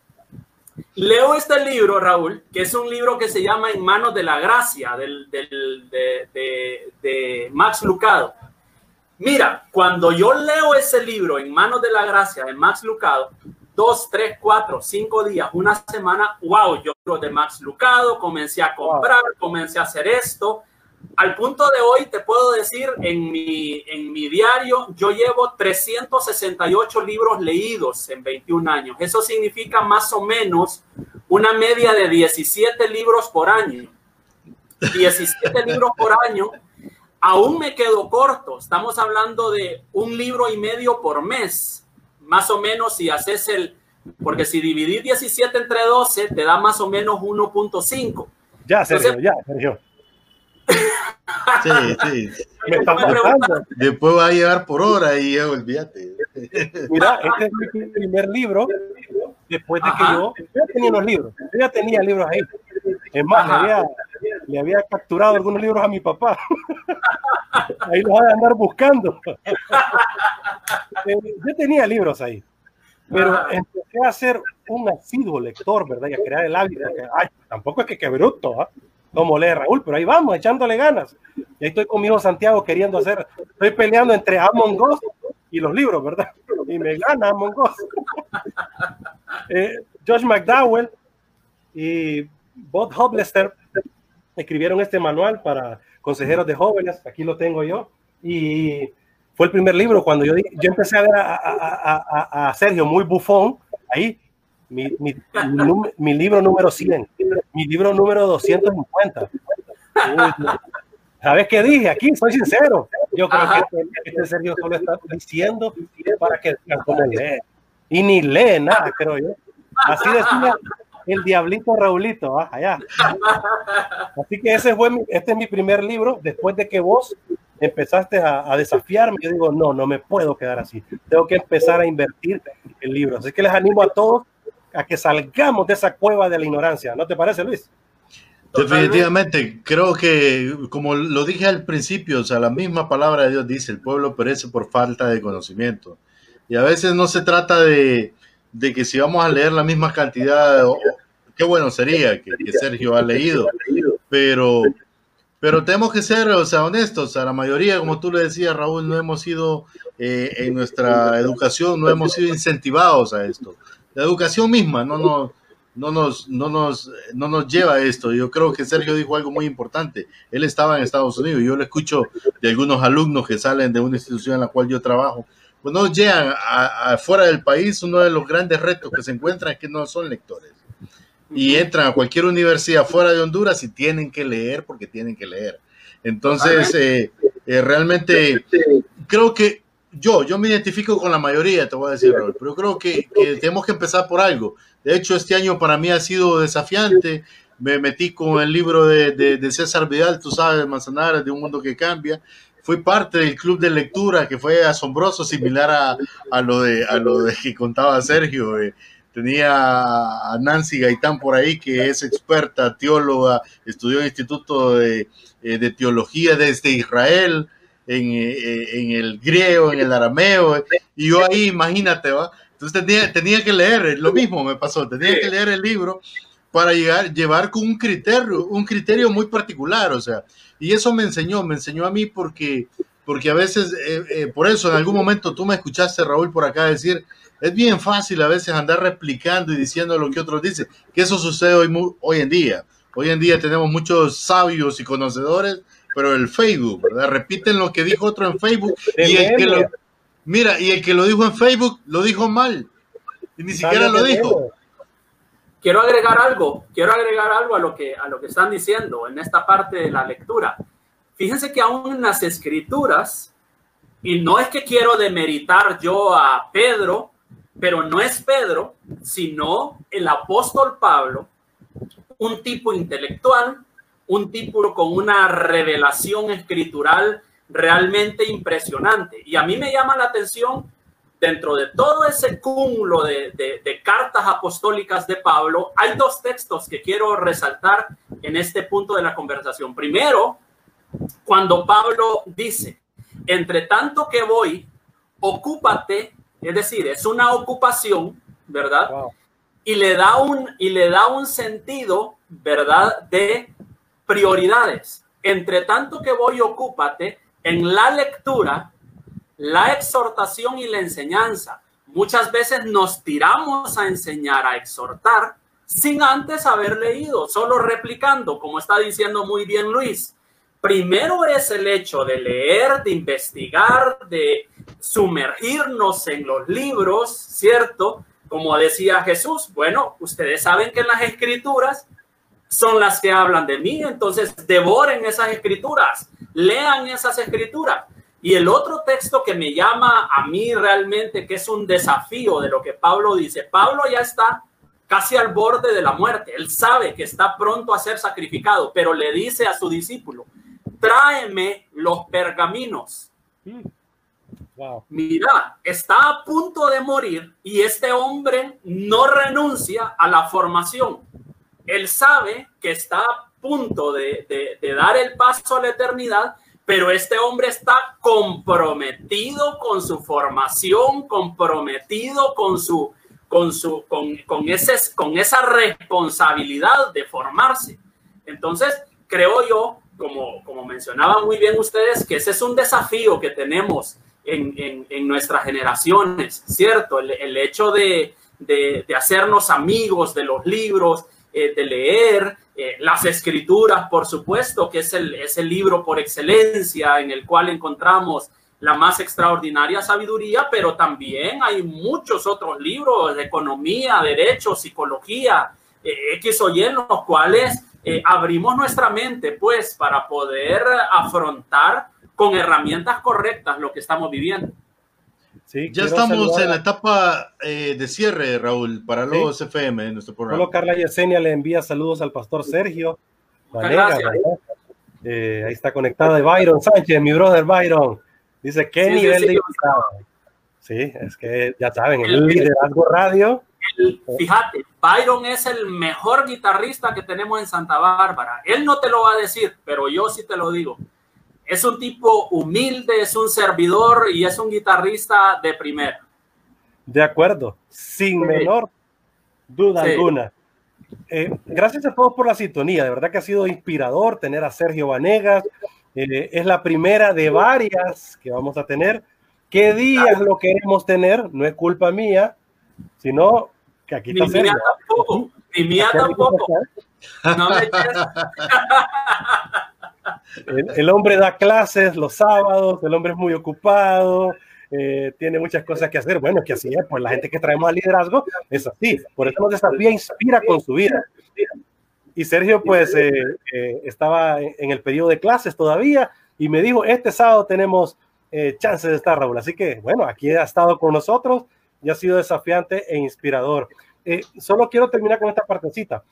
leo este libro, Raúl, que es un libro que se llama En manos de la gracia, del, del, de, de, de Max Lucado. Mira, cuando yo leo ese libro, En manos de la gracia, de Max Lucado, dos, tres, cuatro, cinco días, una semana, wow, yo de Max Lucado, comencé a comprar, comencé a hacer esto. Al punto de hoy te puedo decir, en mi, en mi diario, yo llevo 368 libros leídos en 21 años. Eso significa más o menos una media de 17 libros por año. 17 libros por año. Aún me quedo corto. Estamos hablando de un libro y medio por mes más o menos si haces el, porque si dividir 17 entre 12 te da más o menos 1.5. Ya, Sergio, ya, Sergio. Sí, sí. Después va a llegar por hora y ya olvídate. Mira, este es mi primer libro. Después de que yo, ya tenía los libros, yo ya tenía libros ahí. Es más, le había, le había, capturado algunos libros a mi papá. ahí los voy a andar buscando. Eh, yo tenía libros ahí, pero empecé a ser un asiduo lector, ¿verdad? Y a crear el hábito. Ay, tampoco es que qué bruto, ¿ah? como lee Raúl, pero ahí vamos, echándole ganas. Y ahí estoy conmigo Santiago queriendo hacer, estoy peleando entre Among Us y los libros, ¿verdad? Y me gana Among Us. eh, Josh McDowell y Bob Hoblester escribieron este manual para consejeros de jóvenes, aquí lo tengo yo, y fue el primer libro cuando yo, yo empecé a ver a, a, a, Sergio muy bufón, ahí, mi, mi, mi, libro número 100, mi libro número 250. ¿Sabes qué dije? Aquí soy sincero. Yo creo que este, este, Sergio solo está diciendo para que como lee. Y ni lee nada, creo yo. Así decía el diablito Raulito, ¿ah? allá. Así que ese fue este es mi primer libro. Después de que vos empezaste a, desafiarme, yo digo, no, no me puedo quedar así. Tengo que empezar a invertir en libros. Así que les animo a todos a que salgamos de esa cueva de la ignorancia. ¿No te parece, Luis? Definitivamente, creo que como lo dije al principio, o sea, la misma palabra de Dios dice, el pueblo perece por falta de conocimiento. Y a veces no se trata de, de que si vamos a leer la misma cantidad, qué bueno sería que, que Sergio ha leído, pero pero tenemos que ser, o sea, honestos. A la mayoría, como tú le decías, Raúl, no hemos sido eh, en nuestra educación, no hemos sido incentivados a esto. La educación misma no nos, no nos, no nos, no nos lleva a esto. Yo creo que Sergio dijo algo muy importante. Él estaba en Estados Unidos. Yo lo escucho de algunos alumnos que salen de una institución en la cual yo trabajo. Pues no llegan afuera del país. Uno de los grandes retos que se encuentran es que no son lectores y entran a cualquier universidad fuera de Honduras y tienen que leer porque tienen que leer. Entonces, eh, eh, realmente creo que yo, yo me identifico con la mayoría, te voy a decir, pero creo que, tenemos que empezar por algo. De hecho, este año para mí ha sido desafiante me metí con el libro de, de, César Vidal, tú sabes, Manzanares, de un mundo que cambia. Fui parte del club de lectura que fue asombroso, similar a, a lo, de, a lo de que contaba Sergio. Eh, tenía a Nancy Gaitán por ahí, que es experta, teóloga, estudió en el Instituto de, eh, de Teología desde Israel, en, eh, en, el griego, en el arameo, y yo ahí, imagínate, ¿va? Entonces tenía, tenía que leer, lo mismo me pasó, tenía que leer el libro para llegar, llevar con un criterio, un criterio muy particular, o sea, y eso me enseñó, me enseñó a mí porque, porque a veces, eh, por eso en algún momento tú me escuchaste, Raúl, por acá decir, es bien fácil a veces andar replicando y diciendo lo que otros dicen, que eso sucede hoy, hoy en día. Hoy en día tenemos muchos sabios y conocedores, pero el Facebook, ¿verdad? Repiten lo que dijo otro en Facebook y el que lo, mira, y el que lo dijo en Facebook lo dijo mal y ni siquiera lo dijo. Quiero agregar algo, quiero agregar algo a lo que a lo que están diciendo en esta parte de la lectura. Fíjense que aún en las escrituras y no es que quiero demeritar yo a Pedro pero no es Pedro, sino el apóstol Pablo, un tipo intelectual, un tipo con una revelación escritural realmente impresionante. Y a mí me llama la atención, dentro de todo ese cúmulo de, de, cartas apostólicas de Pablo, hay dos textos que quiero resaltar en este punto de la conversación. Primero, cuando Pablo dice, entre tanto que voy, ocúpate es decir, es una ocupación, ¿verdad? Y le da un y le da un sentido, ¿verdad? De prioridades. Entre tanto que voy, ocúpate en la lectura, la exhortación y la enseñanza. Muchas veces nos tiramos a enseñar, a exhortar, sin antes haber leído, solo replicando, como está diciendo muy bien Luis. Primero es el hecho de leer, de investigar, de sumergirnos en los libros, ¿cierto? Como decía Jesús, bueno, ustedes saben que las escrituras son las que hablan de mí, entonces devoren esas escrituras, lean esas escrituras. Y el otro texto que me llama a mí realmente, que es un desafío de lo que Pablo dice, Pablo ya está casi al borde de la muerte, él sabe que está pronto a ser sacrificado, pero le dice a su discípulo, tráeme los pergaminos. Mm. Mira, está a punto de morir y este hombre no renuncia a la formación. Él sabe que está a punto de, de, dar el paso a la eternidad, pero este hombre está comprometido con su formación, comprometido con su, con su, con, con, ese, con esa responsabilidad de formarse. Entonces, creo yo, como, como mencionaban muy bien ustedes, que ese es un desafío que tenemos en, nuestras generaciones, ¿cierto? El, hecho de, hacernos amigos de los libros, eh, de leer, eh, las escrituras, por supuesto, que es el, es el libro por excelencia en el cual encontramos la más extraordinaria sabiduría, pero también hay muchos otros libros de economía, derecho, psicología, eh, X o Y, en los cuales abrimos nuestra mente, pues, para poder afrontar con herramientas correctas lo que estamos viviendo. Sí, ya estamos en la etapa eh, de cierre, Raúl, para los FM en nuestro programa. Solo Carla Yesenia le envía saludos al pastor Sergio. Eh, ahí está conectada Byron Sánchez, mi brother Byron. Dice, ¿qué nivel de invitado? Sí, es que ya saben, el, liderazgo radio. fíjate, Byron es el mejor guitarrista que tenemos en Santa Bárbara. Él no te lo va a decir, pero yo sí te lo digo es un tipo humilde, es un servidor y es un guitarrista de primera. De acuerdo, sin menor duda alguna. Eh, gracias a todos por la sintonía, de verdad que ha sido inspirador tener a Sergio Vanegas. Eh, es la primera de varias que vamos a tener. ¿Qué días lo queremos tener? No es culpa mía, sino que aquí está Ni Sergio. Mía tampoco, ni mía tampoco. No me El, hombre da clases los sábados, el hombre es muy ocupado, eh, tiene muchas cosas que hacer. Bueno, que así es, pues la gente que traemos al liderazgo es así. Por eso nos desafía, inspira con su vida. Y Sergio, pues, eh, eh, estaba en el periodo de clases todavía y me dijo, este sábado tenemos chances de estar, Raúl. Así que, bueno, aquí ha estado con nosotros y ha sido desafiante e inspirador. solo quiero terminar con esta partecita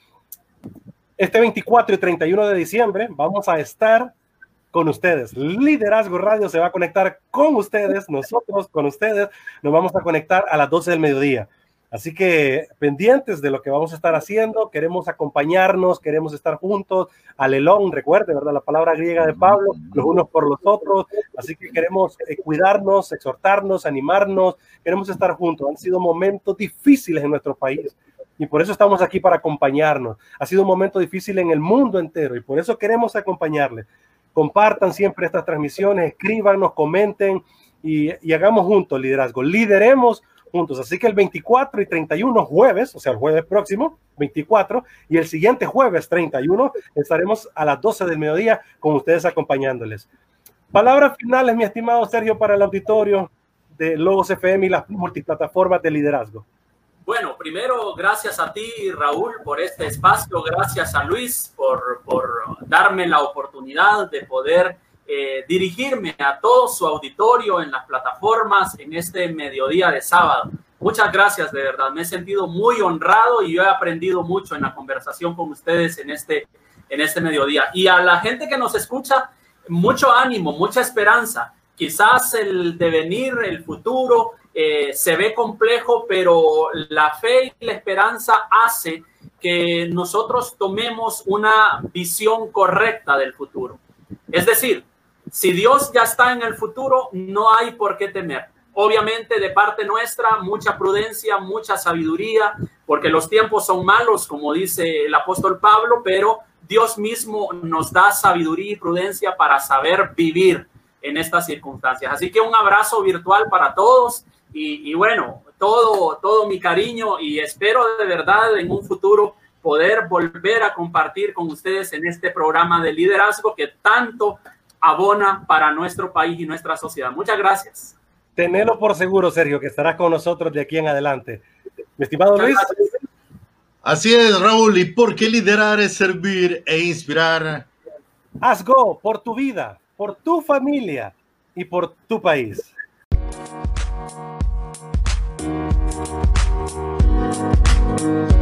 este 24 y 31 de diciembre vamos a estar con ustedes. Liderazgo Radio se va a conectar con ustedes, nosotros con ustedes, nos vamos a conectar a las 12 del mediodía. Así que pendientes de lo que vamos a estar haciendo, queremos acompañarnos, queremos estar juntos. Alelón, recuerde, ¿verdad? La palabra griega de Pablo, los unos por los otros. Así que queremos eh, cuidarnos, exhortarnos, animarnos, queremos estar juntos. Han sido momentos difíciles en nuestro país y por eso estamos aquí para acompañarnos. Ha sido un momento difícil en el mundo entero y por eso queremos acompañarles. Compartan siempre estas transmisiones, escríbanos, comenten y, y hagamos juntos liderazgo. Lideremos juntos. Así que el 24 y 31 jueves, o sea, el jueves próximo, 24, y el siguiente jueves 31, estaremos a las 12 del mediodía con ustedes acompañándoles. Palabras finales, mi estimado Sergio, para el auditorio de Logos FM y las multiplataformas de liderazgo. Bueno, primero, gracias a ti, Raúl, por este espacio. Gracias a Luis por, por darme la oportunidad de poder eh, dirigirme a todo su auditorio en las plataformas en este mediodía de sábado. Muchas gracias, de verdad. Me he sentido muy honrado y yo he aprendido mucho en la conversación con ustedes en este, en este mediodía. Y a la gente que nos escucha, mucho ánimo, mucha esperanza. Quizás el devenir, el futuro, eh, se ve complejo, pero la fe y la esperanza hace que nosotros tomemos una visión correcta del futuro. Es decir, si Dios ya está en el futuro, no hay por qué temer. Obviamente de parte nuestra, mucha prudencia, mucha sabiduría, porque los tiempos son malos, como dice el apóstol Pablo, pero Dios mismo nos da sabiduría y prudencia para saber vivir en estas circunstancias. Así que un abrazo virtual para todos y, bueno, todo, todo mi cariño y espero de verdad en un futuro poder volver a compartir con ustedes en este programa de liderazgo que tanto abona para nuestro país y nuestra sociedad. Muchas gracias. Tenelo por seguro, Sergio, que estarás con nosotros de aquí en adelante. Mi estimado Luis. Así es, Raúl. ¿Y por qué liderar es servir e inspirar? Haz go por tu vida, por tu familia y por tu país. Bye.